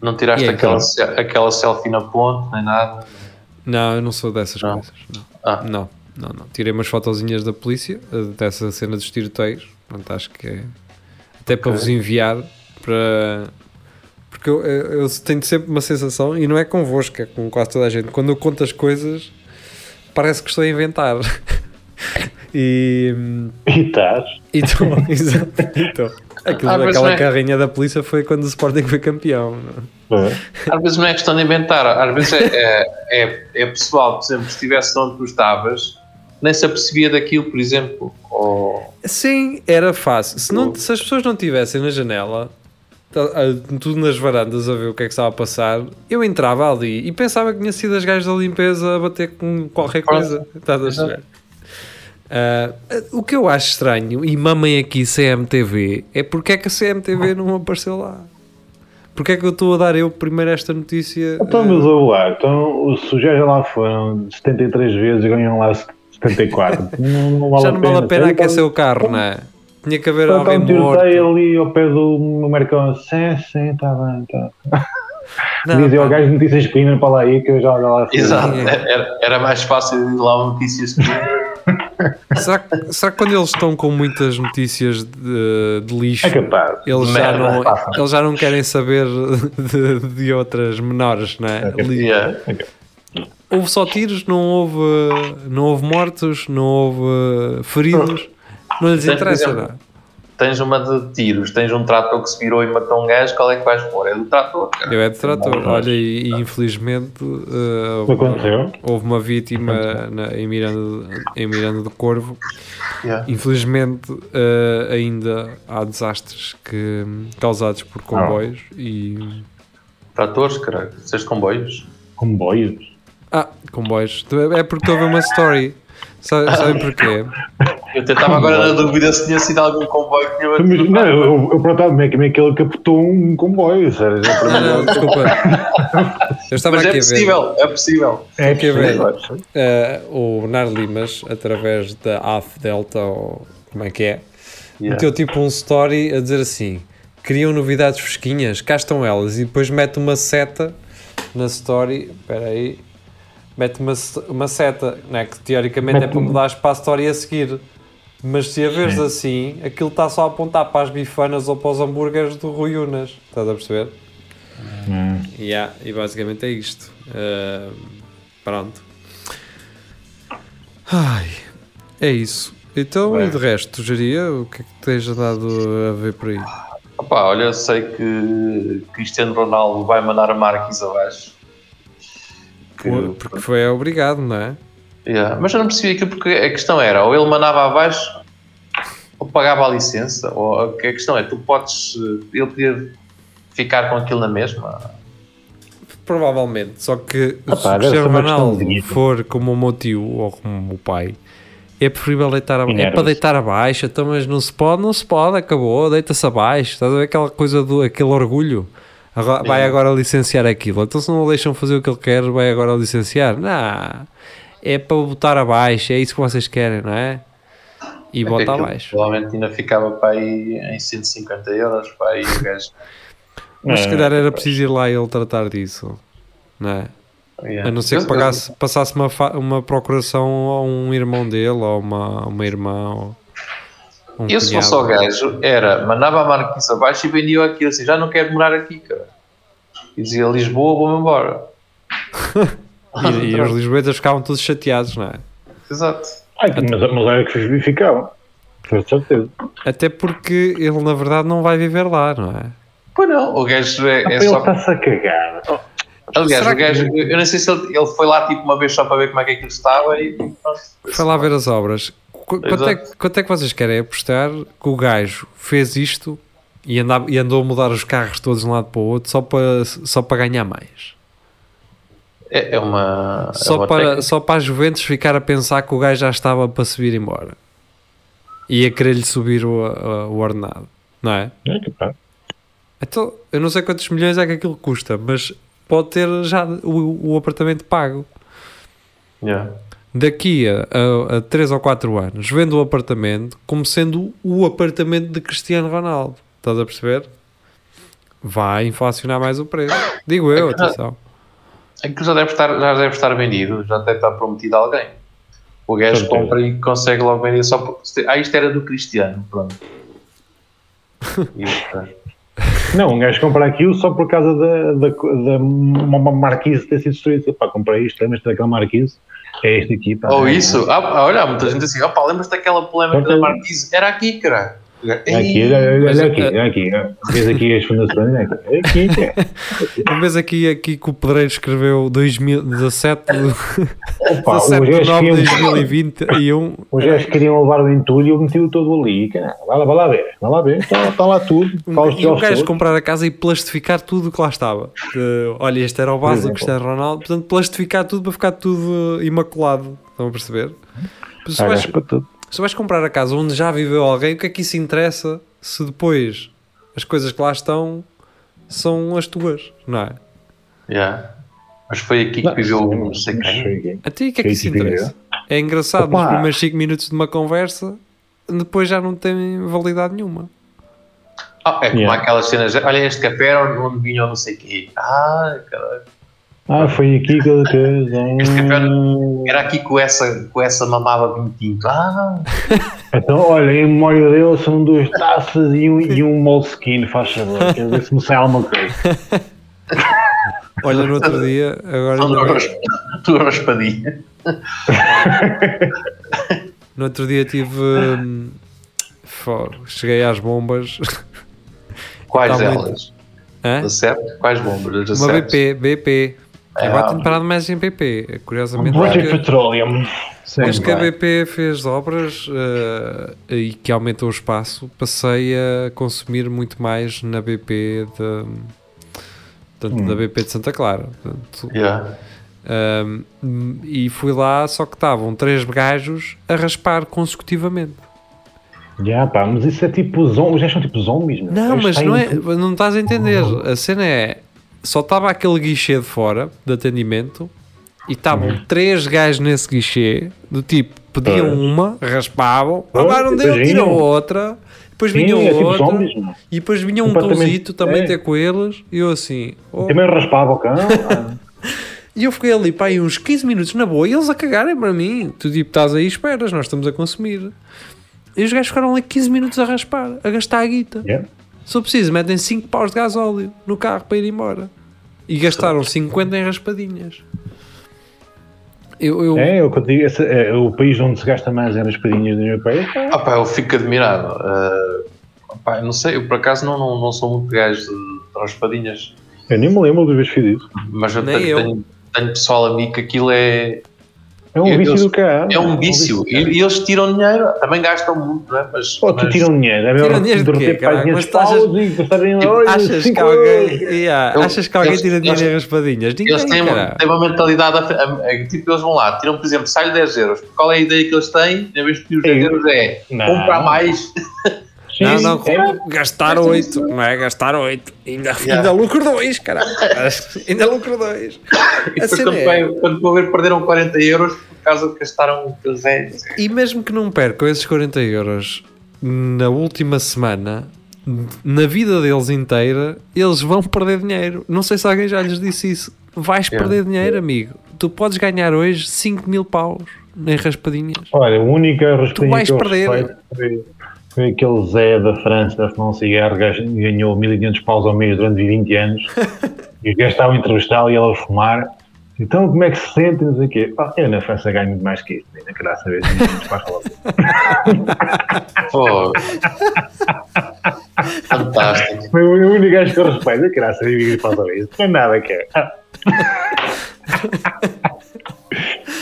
Não tiraste aí, aquela, então? aquela selfie na ponte, nem nada. Não, eu não sou dessas Não? coisas. Não. Ah. não, não, não. Tirei umas fotozinhas da polícia, eh, dessa cena dos tiroteios. Portanto, acho que é. Até para Ok. vos enviar para. Porque eu, eu, tenho sempre uma sensação, e não é convosco, é com quase toda a gente. Quando eu conto as coisas, parece que estou a inventar. e. E estás? Então, exato. Então, aquilo, Às vezes aquela é- carrinha da polícia foi quando o Sporting foi campeão. não é? É. Às vezes não é questão de inventar, às vezes é, é, é, é pessoal, por exemplo, se estivesse onde tu estavas, nem se apercebia daquilo, por exemplo. Ou... Sim, era fácil. Se, não, se as pessoas não estivessem na janela, ah, tudo nas varandas a ver o que é que estava a passar, eu entrava ali e pensava que tinha sido as gajas da limpeza a bater com qualquer coisa. Estás a? Ah, o que eu acho estranho, e mamem aqui CMTV, é porque é que a CMTV não apareceu lá. Porque é que eu estou a dar eu primeiro esta notícia? Então, ah, mas ouve lá, então, os sujeitos lá foram 73 vezes e ganham lá 74. não, não vale já não vale a pena Então, aquecer o carro, não é? Tinha que haver alguém um morto. ali ao pé do Mercão. Sim, sim, está bem, está. Dizia pá, ao gajo de notícias Pina para lá aí que eu já olho lá. Exato, Sim. era, era mais fácil ir lá notícias Será que, será que quando eles estão com muitas notícias de, de lixo, É capaz. eles já, Merda, não, eles já não querem saber de, de outras menores, não é? Li- Yeah. Houve só tiros, não houve, não houve mortos, não houve feridos, não lhes interessa exemplo, nada. Tens uma de tiros, tens um trator que se virou e matou um gajo, qual é que vais pôr? É do trator, cara. Eu é de trator, olha, e, e infelizmente uh, aconteceu? houve uma vítima na- em, Miranda, em Miranda do Corvo. Yeah. Infelizmente uh, ainda há desastres que, causados por comboios e Tratores, caralho. Seis comboios. Comboios. Ah, comboios. É porque estou a ver uma story. Sa- Sabem porquê? Eu até estava agora na dúvida se tinha sido algum comboio que tinha batido. não, eu, eu perguntava como é que como é capotou um comboio. Sério, já para Não, não, mim- desculpa. Eu estava Mas é aqui a ver possível, é possível. É ver? possível. eh, o Bernardo Limas, através da AF Delta, ou como é que é, Yeah. meteu tipo um story a dizer assim: criam novidades fresquinhas, cá estão elas, e depois mete uma seta na story. Espera aí. Mete uma, uma seta, né, que teoricamente é Mete para um- mudar para a história a seguir. Mas se a veres assim, aquilo está só a apontar para as bifanas ou para os hambúrgueres do Rui Unas. Estás a perceber? Hum. Yeah, e basicamente é isto. Uh, pronto. Ai, é isso. Então, Bem. e de resto, geria, o que é que tens dado a ver por aí? Opa, olha, eu sei que Cristiano Ronaldo vai mandar a Marquis abaixo. Que- Por- Porque foi obrigado, não é? Yeah, Mas eu não percebi aquilo porque a questão era, ou ele mandava abaixo ou pagava a licença, ou a que a questão é, tu podes, ele podia ficar com aquilo na mesma. Provavelmente. Só que Ah se o Cristiano Ronaldo for como o meu tio ou como o pai, é preferível deitar abaixo. É para deitar abaixo, então, mas não se pode, não se pode, acabou, deita-se abaixo. Estás a ver aquela coisa do aquele orgulho? Vai agora licenciar aquilo. Então, se não o deixam fazer o que ele quer, vai agora licenciar. Não, é para botar abaixo, é isso que vocês querem, não é? E Até bota abaixo. Provavelmente ainda ficava para aí em 150 euros, para aí o gajo. Mas se É, calhar era preciso ir lá e ele tratar disso, não é? Yeah. A não ser que pagasse, passasse uma, uma procuração a um irmão dele ou uma, uma irmã. Ou um Eu, se fosse o gajo, era, mandava a Marquis abaixo e vendia aquilo assim, já não quero morar aqui, cara. E dizia Lisboa, vou-me embora. E, e os lisboetas ficavam todos chateados, não é? Exato. Ai, mas, mas era que ficava. Com certeza. Até porque ele na verdade não vai viver lá, não é? Pois não, o gajo é, Ah, é ele só. está-se a cagar. Oh, Aliás, Será o gajo, eu eu não sei se ele, ele foi lá tipo uma vez só para ver como é que aquilo estava e pronto. Foi lá ver as obras. Qu- Quanto é, que- quanto é que vocês querem apostar que o gajo fez isto e, andava, e andou a mudar os carros todos de um lado para o outro só para, só para ganhar mais? É, é uma. é Só uma para, técnica. só para a Juventus ficar a pensar que o gajo já estava para subir embora. E a querer-lhe subir o, a- o ordenado, não é? É capaz. Então, eu não sei quantos milhões é que aquilo custa, mas pode ter já o, o apartamento pago. Yeah. Daqui a, a, 3 ou 4 anos, vendo o apartamento como sendo o apartamento de Cristiano Ronaldo. Estás a perceber? Vai inflacionar mais o preço. Digo eu, atenção. Aquilo já deve, estar, já deve estar vendido, já deve estar prometido a alguém. O gajo compra e consegue logo vender só por. Ah, isto era do Cristiano, pronto. Não, um gajo compra aquilo só por causa da, da, da uma marquise ter sido destruída. Pá, comprei isto, lembras-te daquela marquise? É este aqui, pá. Ou isso, ah, olha, há muita gente assim, opa, lembras-te daquela polémica da. Marquise? Era aqui, cara. É aqui, olha, aqui, olha aqui. Vês aqui as fundações? É aqui, é aqui. é. Vez aqui, aqui que o Pedreiro escreveu 2017, Opa, os 17 de gajos 9 de queriam, 2021. os gajos queriam levar o entulho e eu meti-o todo ali. Cara, vai, lá, vai lá ver, vai lá ver. Está, está lá tudo. E tijolos gajo comprar a casa e plastificar tudo o que lá estava. Olha, este era o base do. Cristiano Ronaldo, portanto, plastificar tudo para ficar tudo imaculado. Estão a perceber? Gajos para tudo. Se vais comprar a casa onde já viveu alguém, o que é que isso interessa se depois as coisas que lá estão são as tuas, não é? Yeah. Mas foi aqui que viveu sim, não sei quem. A ti o que é que isso interessa? É engraçado Opa! nos primeiros 5 minutos de uma conversa, depois já não tem validade nenhuma. Ah, é como Yeah. aquelas cenas, olha este café era onde vinha o não sei quê. Ah, caralho. Ah, foi aqui que Ah. era aqui com essa, com essa mamava vinho tinto. Ah, Então, olha, em memória dele são duas taças e um, e um moleskin, faz favor. Quer ver se me sai alguma coisa. Olha, no outro dia, agora são duas, raspadinhas. no outro dia tive. hum, cheguei às bombas. Quais Tá muito- delas? Hã? Da? Quais bombas? Da Uma? BP, BP. É, Agora tenho parado mais em BP. Curiosamente, British porque- Petroleum. desde que a BP fez obras eh, e que aumentou o espaço, passei a consumir muito mais na BP de, portanto, Hum. da BP de Santa Clara. Portanto, Yeah. um, e fui lá, só que estavam três gajos a raspar consecutivamente. Já, pá, mas isso é tipo zombies. Gajos são tipo zombies. Não, Eles mas não, é, não estás a entender. A cena é. Só estava aquele guichê de fora de atendimento e estavam Uhum. três gajos nesse guichê do tipo pediam Pois. uma, raspavam, ah, não deu, tiram outra, depois Sim, vinham é tipo outra zombies, e depois vinha um cãozito também é. ter com eles e eu assim. oh. Também raspava o cão. ah. E eu fiquei ali pá, aí uns 15 minutos na boa e eles a cagarem para mim. Tu tipo estás aí esperas, nós estamos a consumir. E os gajos ficaram ali 15 minutos a raspar, a gastar a guita. Yeah. Se eu preciso, metem 5 paus de gasóleo no carro para ir embora. E gastaram 50 em raspadinhas. Eu, eu É, é eu digo. esse é o país onde se gasta mais em raspadinhas da União Europeia. Ah, pá, eu fico admirado. Ah, pá, eu não sei, eu por acaso não, não, não sou muito gajo de, de raspadinhas, Eu nem me lembro de vez fiz isso. mas eu Nem tenho, eu. tenho, tenho pessoal amigo que aquilo é, É um Eu- vício do cá. é um vício. E, e eles tiram dinheiro, também gastam muito, não é? Mas, Pô, tu mas- tiram dinheiro. É melhor dinheiro de quê, caralho? Mas 500 tu achas- paus e gastarem Tipo, achas que alguém. Yeah, Eu- achas que alguém eles- tira dinheiro eles- em raspadinhas? Ninguém, Eles têm, uma, têm uma mentalidade, a- a- a- tipo, eles vão lá, tiram, por exemplo, sai 10 euros. Qual é a ideia que eles têm? Em vez de pedir os 10 Sim. euros, é Não. comprar mais. Não, Sim, não, é. gastar 8, não é? Gastar 8. Ainda, Yeah. ainda lucro 2, caralho. ainda lucro 2. E A depois, cena quando, é- quando vão ver, perderam 40 euros por causa que gastaram aqueles 10. E mesmo que não percam esses 40 euros na última semana, na vida deles inteira, eles vão perder dinheiro. Não sei se alguém já lhes disse isso. Vais Yeah. perder dinheiro, amigo. Tu podes ganhar hoje 5 mil paus em raspadinhas. Olha, a única raspadinha vais que eu perder. respeito foi, aquele Zé da França fumar um cigarro, ganhou 1500 paus ao mês durante 20 anos e os gajos estavam a entrevistá-lo e ele a fumar. Então, como é que se sente? Não sei o quê. Ah, eu na França ganho muito mais que isto, ainda queria saber se não faz falar. Pô. Fantástico. Foi o único gajo que eu respeito, eu queria saber o que faz a isso. Não é nada que é.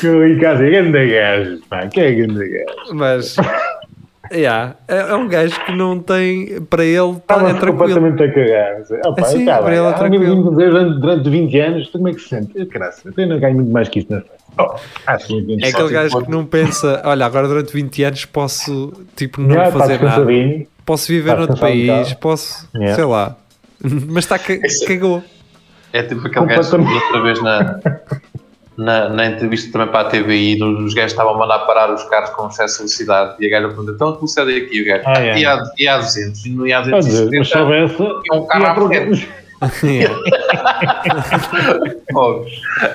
Eu em casa, é grande gajo, pá, que é grande gajo. Mas Yeah. É, é um gajo que não tem. Para ele, tá, é tranquilo. completamente a cagar. Opa, Assim, tá para bem. ele é Ah, tranquilo. Durante, durante 20 anos, como é que se sente? Graças, eu não ganho muito mais que isto na frente. Oh, sim, 20 É aquele gajo que não pensa, olha, agora durante 20 anos posso, tipo, não está fazer nada. Posso viver noutro um país, posso, Yeah. sei lá. Mas está ca cagou. É tipo aquele gajo que outra vez na, na, na entrevista também para a TVI, os gajos estavam a mandar parar os carros com excesso de velocidade e a gaja pergunta, então que velocidade é aqui? O gajo, Ah, é. e, há, e há 200, e I há mas se 270, houvesse. e um carro à frente.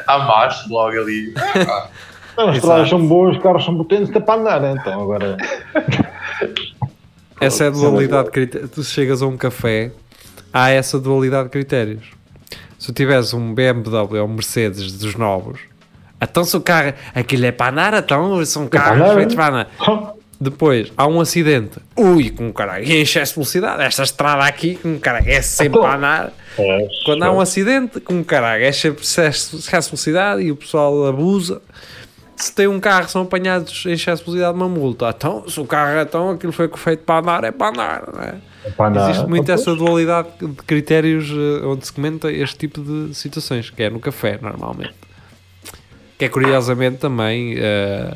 Há macho logo ali. Ah, Não, As estradas são boas, os carros são potentes, até para andar. Então, agora. Essa é a dualidade de critérios. Tu chegas a um café, há essa dualidade de critérios. Se tu tivesse um BMW ou um Mercedes dos novos, então se o carro, aquilo é para andar, então são para carros andar, feitos é? para andar. Depois há um acidente, ui, com caralho, e excesso de velocidade, esta estrada aqui, com caralho, é sempre para andar. É, Quando há um acidente, com caralho, é sempre excesso, de velocidade e o pessoal abusa. Se tem um carro, são apanhados em excesso de velocidade, uma multa. Então, se o carro é então, aquilo foi feito para andar, é para andar, não é? é. Existe muito Então, essa dualidade de critérios eh, onde se comenta este tipo de situações, que é no café, normalmente. Que é curiosamente também eh,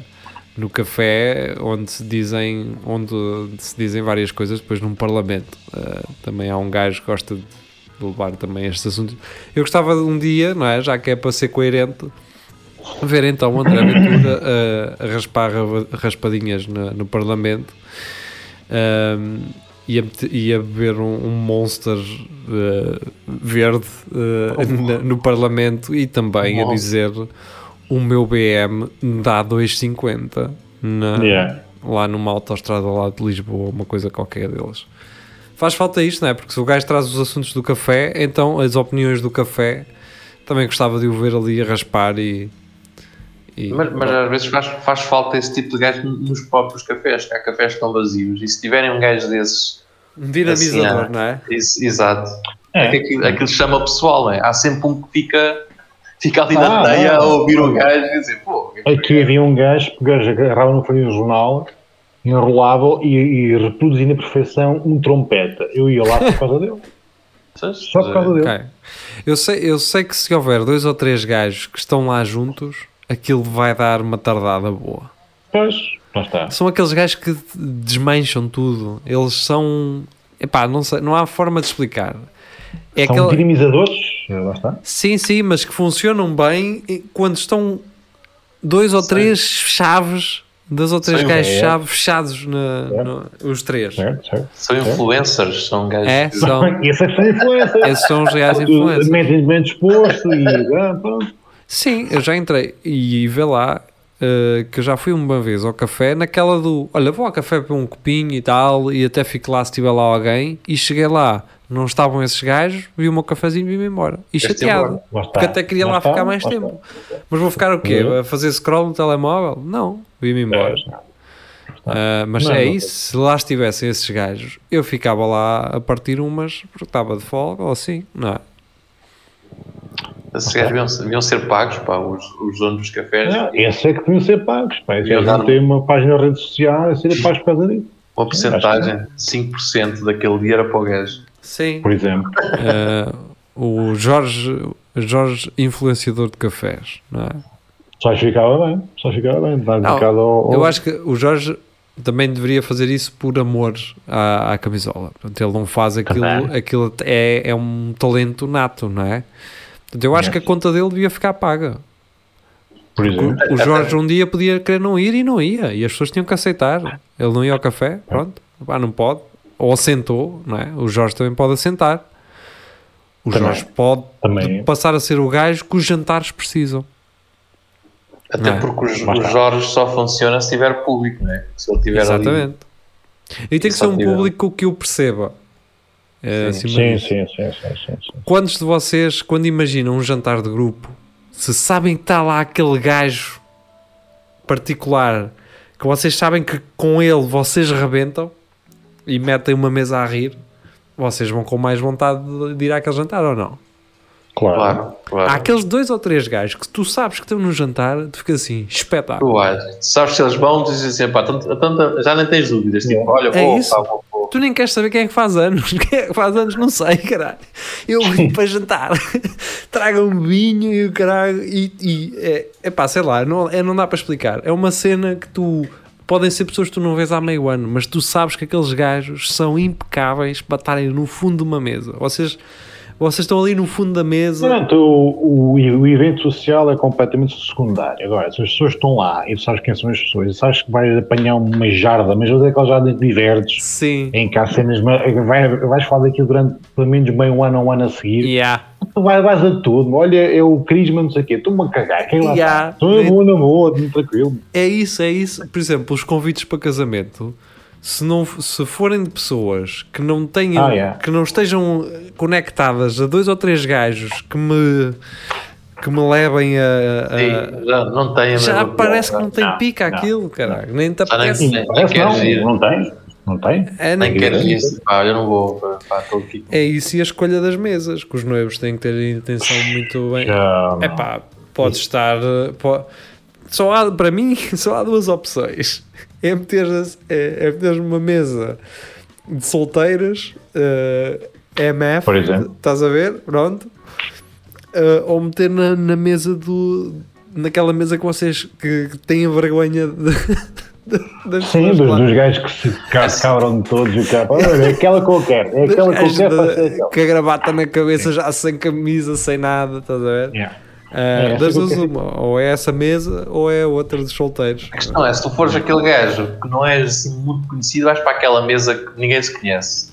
no café onde se dizem onde se dizem várias coisas depois num parlamento. Eh, também há um gajo que gosta de levar também estes assuntos. Eu gostava de um dia, não é? Já que é para ser coerente, ver então o André Ventura eh, a raspar raspadinhas na- no Parlamento um, e, a, e a beber um, um Monster eh, verde eh, na- no Parlamento e também a Monster. dizer o meu BM dá 2,50 na, Yeah. lá numa autostrada lá de Lisboa, uma coisa qualquer deles. Faz falta isto, não é? Porque se o gajo traz os assuntos do café, então as opiniões do café também gostava de o ver ali a raspar e. e- Mas, mas às vezes faz, faz falta esse tipo de gajo nos próprios cafés, que há cafés que estão vazios, e se tiverem um gajo desses, um dinamizador, assim, não é? Ex- Exato. É. Aquilo, aquilo chama pessoal, não é? Há sempre um que fica, fica ali na Ah, teia é. a ouvir o gajo e dizer, pô, Aqui havia um gajo que o gajo agarrava no folha de jornal, enrolava e, e reproduzia na perfeição um trompeta. Eu ia lá por causa dele. Só por causa dele. Ok. Eu sei, eu sei que se houver dois ou três gajos que estão lá juntos, aquilo vai dar uma tardada boa. Pois, lá está. São aqueles gajos que desmancham tudo. Eles são. Epá, não sei, não há forma de explicar. É São aquele... dinamizadores, lá está. Sim, sim, mas que funcionam bem quando estão dois ou três chaves, dois ou três Sim, gajos é. fechados na, É. no- os três. Certo, certo. São influencers, são gajos É, são. Esse que são influências. Esses são os reais influencers. Mentem bem disposto e. Ah, pronto. Sim, eu já entrei e vê lá eh, que eu já fui uma vez ao café naquela do olha, vou ao café para um copinho e tal, e até fico lá se tiver lá alguém, e cheguei lá, não estavam esses gajos, vi o meu cafezinho e vim-me embora. E Queres-te chateado, porque até queria lá, ficar mais tempo. Mas vou ficar o quê? Uhum. A fazer scroll no telemóvel? Não, vim-me embora. Ah, mas Não, é não. isso, se lá estivessem esses gajos, eu ficava lá a partir umas porque estava de folga ou assim, não é? Esses gajos deviam, deviam ser pagos, pá, os, os donos dos cafés. Não, Esse é que deviam ser pagos. Pá. Esse Eu gajo não não- tem uma página na rede social a ser pagos por causa disso. Uma porcentagem, 5% daquele dia era para o gajo. Sim. Por exemplo. Ah, o Jorge, Jorge influenciador de cafés, não é? Só ficava bem. Só ficava bem. Não, ao, ao- Eu acho que o Jorge também deveria fazer isso por amor à, à camisola. Portanto, ele não faz aquilo, Também. aquilo é, é um talento nato, não é? Portanto, eu acho que a conta dele devia ficar paga. Por exemplo. O Jorge um dia podia querer não ir e não ia, e as pessoas tinham que aceitar. Ele não ia ao café, pronto, Pá, não pode. Ou assentou, não é? O Jorge também pode assentar. O Também. Jorge pode Também. passar a ser o gajo que os jantares precisam. Até é? porque os Jorge só funciona se tiver público, não é? Se ele tiver ali. Exatamente. E tem que ser um tiver. público que o perceba. É, Sim. sim, sim, sim, sim, sim. Quantos de vocês, quando imaginam um jantar de grupo, se sabem que está lá aquele gajo particular que vocês sabem que com ele vocês rebentam e metem uma mesa a rir, vocês vão com mais vontade de- ir àquele jantar ou não? Claro. Claro, claro. Há aqueles dois ou três gajos que tu sabes que estão no jantar, tu ficas assim, espetáculo. Tu. Sabes se eles vão, tu dizes assim, pá, tanto- tanto- já nem tens dúvidas. Tipo, Yeah. olha, É vou, isso. pá, vou, vou. Tu nem queres saber quem é que faz anos. Quem é que faz anos, não sei, caralho. Eu vim para jantar. Traga um vinho e o caralho. E, e é, é pá, sei lá, não, é, não dá para explicar. É uma cena que tu. Podem ser pessoas que tu não vês há meio ano, mas tu sabes que aqueles gajos são impecáveis para estarem no fundo de uma mesa. Vocês, vocês estão ali no fundo da mesa. Portanto, o, o, o evento social é completamente secundário. Agora, se as pessoas estão lá e tu sabes quem são as pessoas, e sabes que vais apanhar uma jarda, mas é aquelas jardas de verdes, Sim. em que há cenas, mas vai, vais falar daquilo durante pelo menos meio ano ou um ano a seguir, Yeah. tu vais, vais a tudo. Olha, é o Crisma, não sei o quê, estou-me a cagar, quem lá Yeah. está? Estou na boa, na boa, tranquilo. É isso, é isso. Por exemplo, os convites para casamento, se, não, se forem de pessoas que não tenham, Ah, yeah. que não estejam conectadas a dois ou três gajos que me que me levem a, a- Sim, já não tem a já parece que não tem Não, pica não, aquilo, caralho. Nem te apetece. nem- Parece queres ir. não, não tem, não tem. É, nem Nem quero isso, pá, eu não vou, pá, aqui. é isso e a escolha das mesas, que os noivos têm que ter a intenção muito bem. É pá, pode estar. eh, po- Só há, para mim, só há duas opções: é meter, é, é meter numa mesa de solteiros, eh, MF, Por exemplo. estás a ver? Pronto, Eh, ou meter na, na mesa do. naquela mesa que vocês que, que têm vergonha de, de- Sim, dos, lá. dos gajos que se ca- cabram de todos e o cara, é aquela que eu quero, é aquela que eu quero que a gravata na cabeça já sem camisa, sem nada, estás a ver? Yeah. Ah, É, das eu duas uma, ou é essa mesa ou é a outra dos solteiros. A questão é, se tu fores aquele gajo que não és assim muito conhecido, vais para aquela mesa que ninguém se conhece.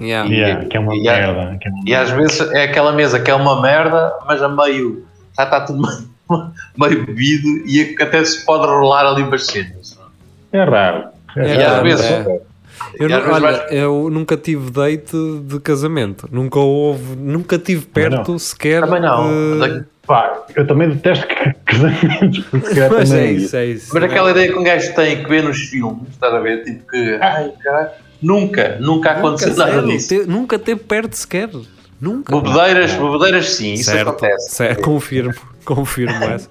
Yeah. Yeah, que é uma E merda. que é uma E às vezes é aquela mesa que é uma merda, mas a meio já está tudo meio, meio bebido e até se pode rolar ali umas cenas. É raro. É E às raro, vezes- é. Eu, E não- olha, vais- eu nunca tive date de casamento. Nunca houve, nunca tive perto não. sequer. Também não. de- Pá, eu também detesto ca- casamentos, porque se calhar Mas também é isso, é isso. Mas aquela ideia que um gajo tem que vê nos filmes, estás a ver? Tipo que, ai caralho, nunca, nunca aconteceu nunca, nada disso. te- nunca teve perto sequer. Nunca. Bebedeiras, bebedeiras sim, isso certo, acontece. certo, confirmo, confirmo essa.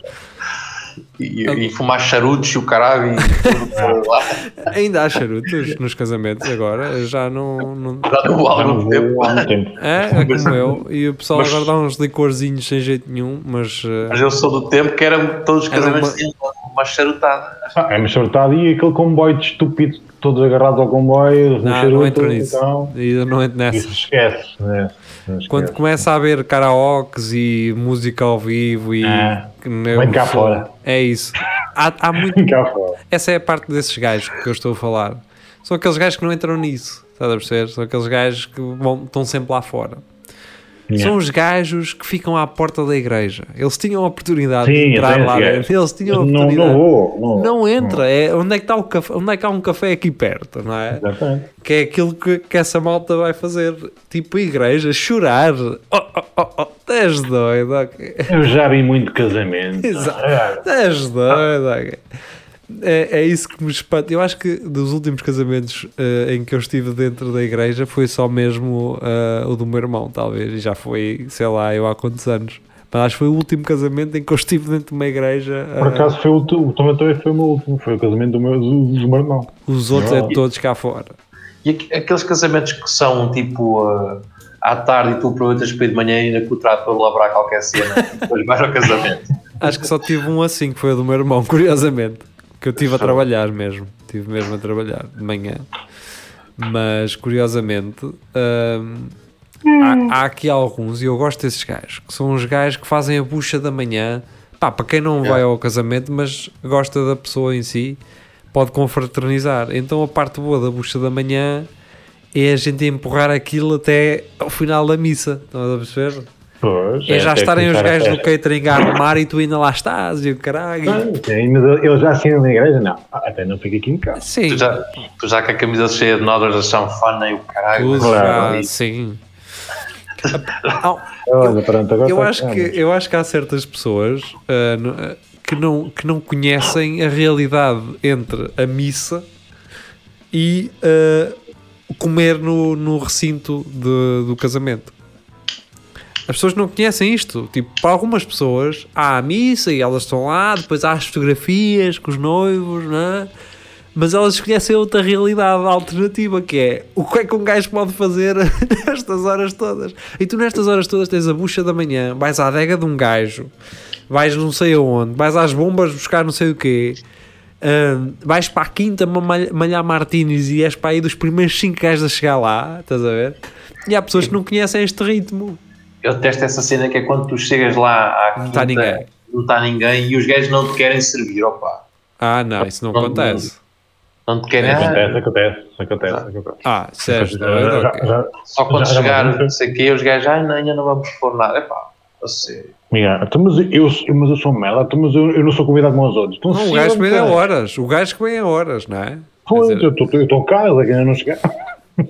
E, e fumar charutos e o caralho e. Ainda há charutos nos casamentos agora, já não. não... Já não há algum tempo. há muito tempo. É, é como eu. E o pessoal Mas- agora dá uns licorzinhos sem jeito nenhum, mas. eh, Mas eu sou do tempo que eram todos os Era casamentos uma- uma charutada. Ah, é, mas sortado e aquele comboio de estúpido, todos agarrados ao comboio, Não, charuto, não entro nisso. então, não entro nessa. isso esquece. Né? Esquece. Quando começa a haver karaokes e música ao vivo e. Ah, que eu- vem cá fora. É isso. Há, há muito. Cá fora. Essa é a parte desses gajos que eu estou a falar. São aqueles gajos que não entram nisso. Estás a perceber? São aqueles gajos que vão, estão sempre lá fora. Yeah. São os gajos que ficam à porta da igreja. Eles tinham a oportunidade de Sim, entrar até lá dentro. Eles tinham a Não, oportunidade. não vou. Não, Não entra, é onde é que está o café, onde é que há um café aqui perto, não é? Exatamente. Que é aquilo que, que essa malta vai fazer, tipo igreja, chorar. Oh, oh, oh, oh, estás doido, ok? Eu já vi muito casamento. Exato. É, Estás doido, ok? É, é isso que me espanta. Eu acho que dos últimos casamentos eh, em que eu estive dentro da igreja foi só mesmo eh, o do meu irmão, talvez. E já foi, sei lá, eu há quantos anos. Mas acho que foi o último casamento em que eu estive dentro de uma igreja. Por eh, acaso foi o, tu- o também foi o meu último, foi o casamento do meu, do, do meu irmão. os outros é Não. todos cá fora. E aqu- aqueles casamentos que são tipo uh, à tarde e tu aproveitas para ir de manhã e ainda trato para labrar qualquer cena depois vais ao casamento. Acho que só tive um assim, que foi o do meu irmão, curiosamente. Que eu estive a trabalhar mesmo. Estive mesmo a trabalhar de manhã. Mas, curiosamente, hum, há, há aqui alguns, e eu gosto desses gajos, que são os gajos que fazem a bucha da manhã. Pá, para quem não vai ao casamento, mas gosta da pessoa em si, pode confraternizar. Então a parte boa da bucha da manhã é a gente empurrar aquilo até ao final da missa. Estão a perceber? Pois, É já até estarem os gajos do catering a arrumar e tu ainda lá estás e o caralho. Ah, sim, mas ele já assinam na igreja? Não. Ah, até não fica aqui em casa. Sim, Tu já, tu já com a camisa cheia de nodas da chanfana e o caralho. tudo Claro. já, sim. Ah, Olha, pronto, agora eu, está- acho ah, que, eu acho que há certas pessoas ah, ah, que, não, que não conhecem a realidade entre a missa e ah, comer no, no recinto de- do casamento. As pessoas não conhecem isto. Tipo, para algumas pessoas há a missa e elas estão lá, depois há as fotografias com os noivos, não é? Mas elas desconhecem outra realidade alternativa que é o que é que um gajo pode fazer nestas horas todas. E tu nestas horas todas tens a bucha da manhã, vais à adega de um gajo, vais não sei aonde, vais às bombas buscar não sei o quê, hum, vais para a quinta malhar, martinis e és para aí dos primeiros 5 gajos a chegar lá, estás a ver? E há pessoas que não conhecem este ritmo. Eu detesto essa cena que é quando tu chegas lá à Não está ninguém. não está ninguém e os gajos não te querem servir, opa. Ah, não, isso não Não- acontece. Não te querem. Acontece, acontece, acontece, acontece. Ah, já- Só quando já- já chegar, não sei o quê, os gajos, ai, não, ainda não vamos pôr nada. Epá, sério. Amiga, então, mas eu, mas eu sou mela, então, mas eu, eu não sou convidado como os outros. Então, Não, o gajo que vem a horas. O gajo que vem a horas, não é? Pois, dizer, eu estou- cá, eles é que ainda não chegaram.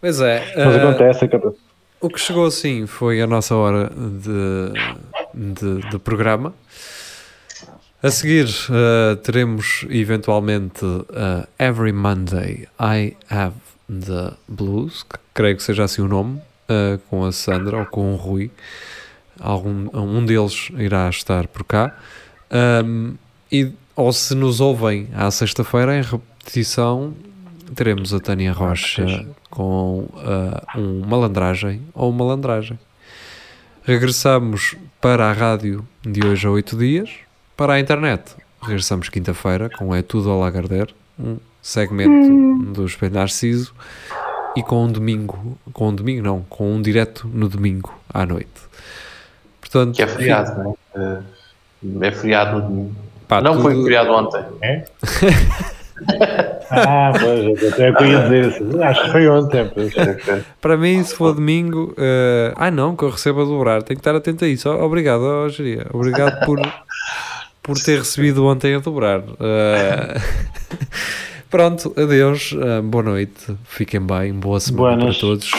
Pois é. Mas ah, acontece, acontece. O que chegou assim foi a nossa hora de, de, de programa. A seguir uh, teremos eventualmente uh, Every Monday I Have the Blues, que creio que seja assim o nome, uh, com a Sandra ou com o Rui. Algum, um deles irá estar por cá. Um, e, ou se nos ouvem à sexta-feira, em repetição, teremos a Tânia Rocha com uh, um malandragem ou malandragem. Regressamos para a rádio de hoje a oito dias. Para a internet, regressamos quinta-feira com É Tudo ao Lagardère, um segmento do Espelho Narciso e com um domingo, com um domingo não, com um direto no domingo à noite. Portanto, Que é feriado, não é? Eh, É feriado no domingo. pá, não foi tudo- feriado ontem. Ah, pois, até dizer assim. Acho que foi ontem. Para mim, se for domingo, eh, ah não, que eu recebo a dobrar, tenho que estar atento a isso. Oh, Obrigado, oh, Geria. Obrigado por, por ter recebido ontem a dobrar. Eh, pronto, adeus, eh, boa noite, fiquem bem, boa semana Buenas. para todos.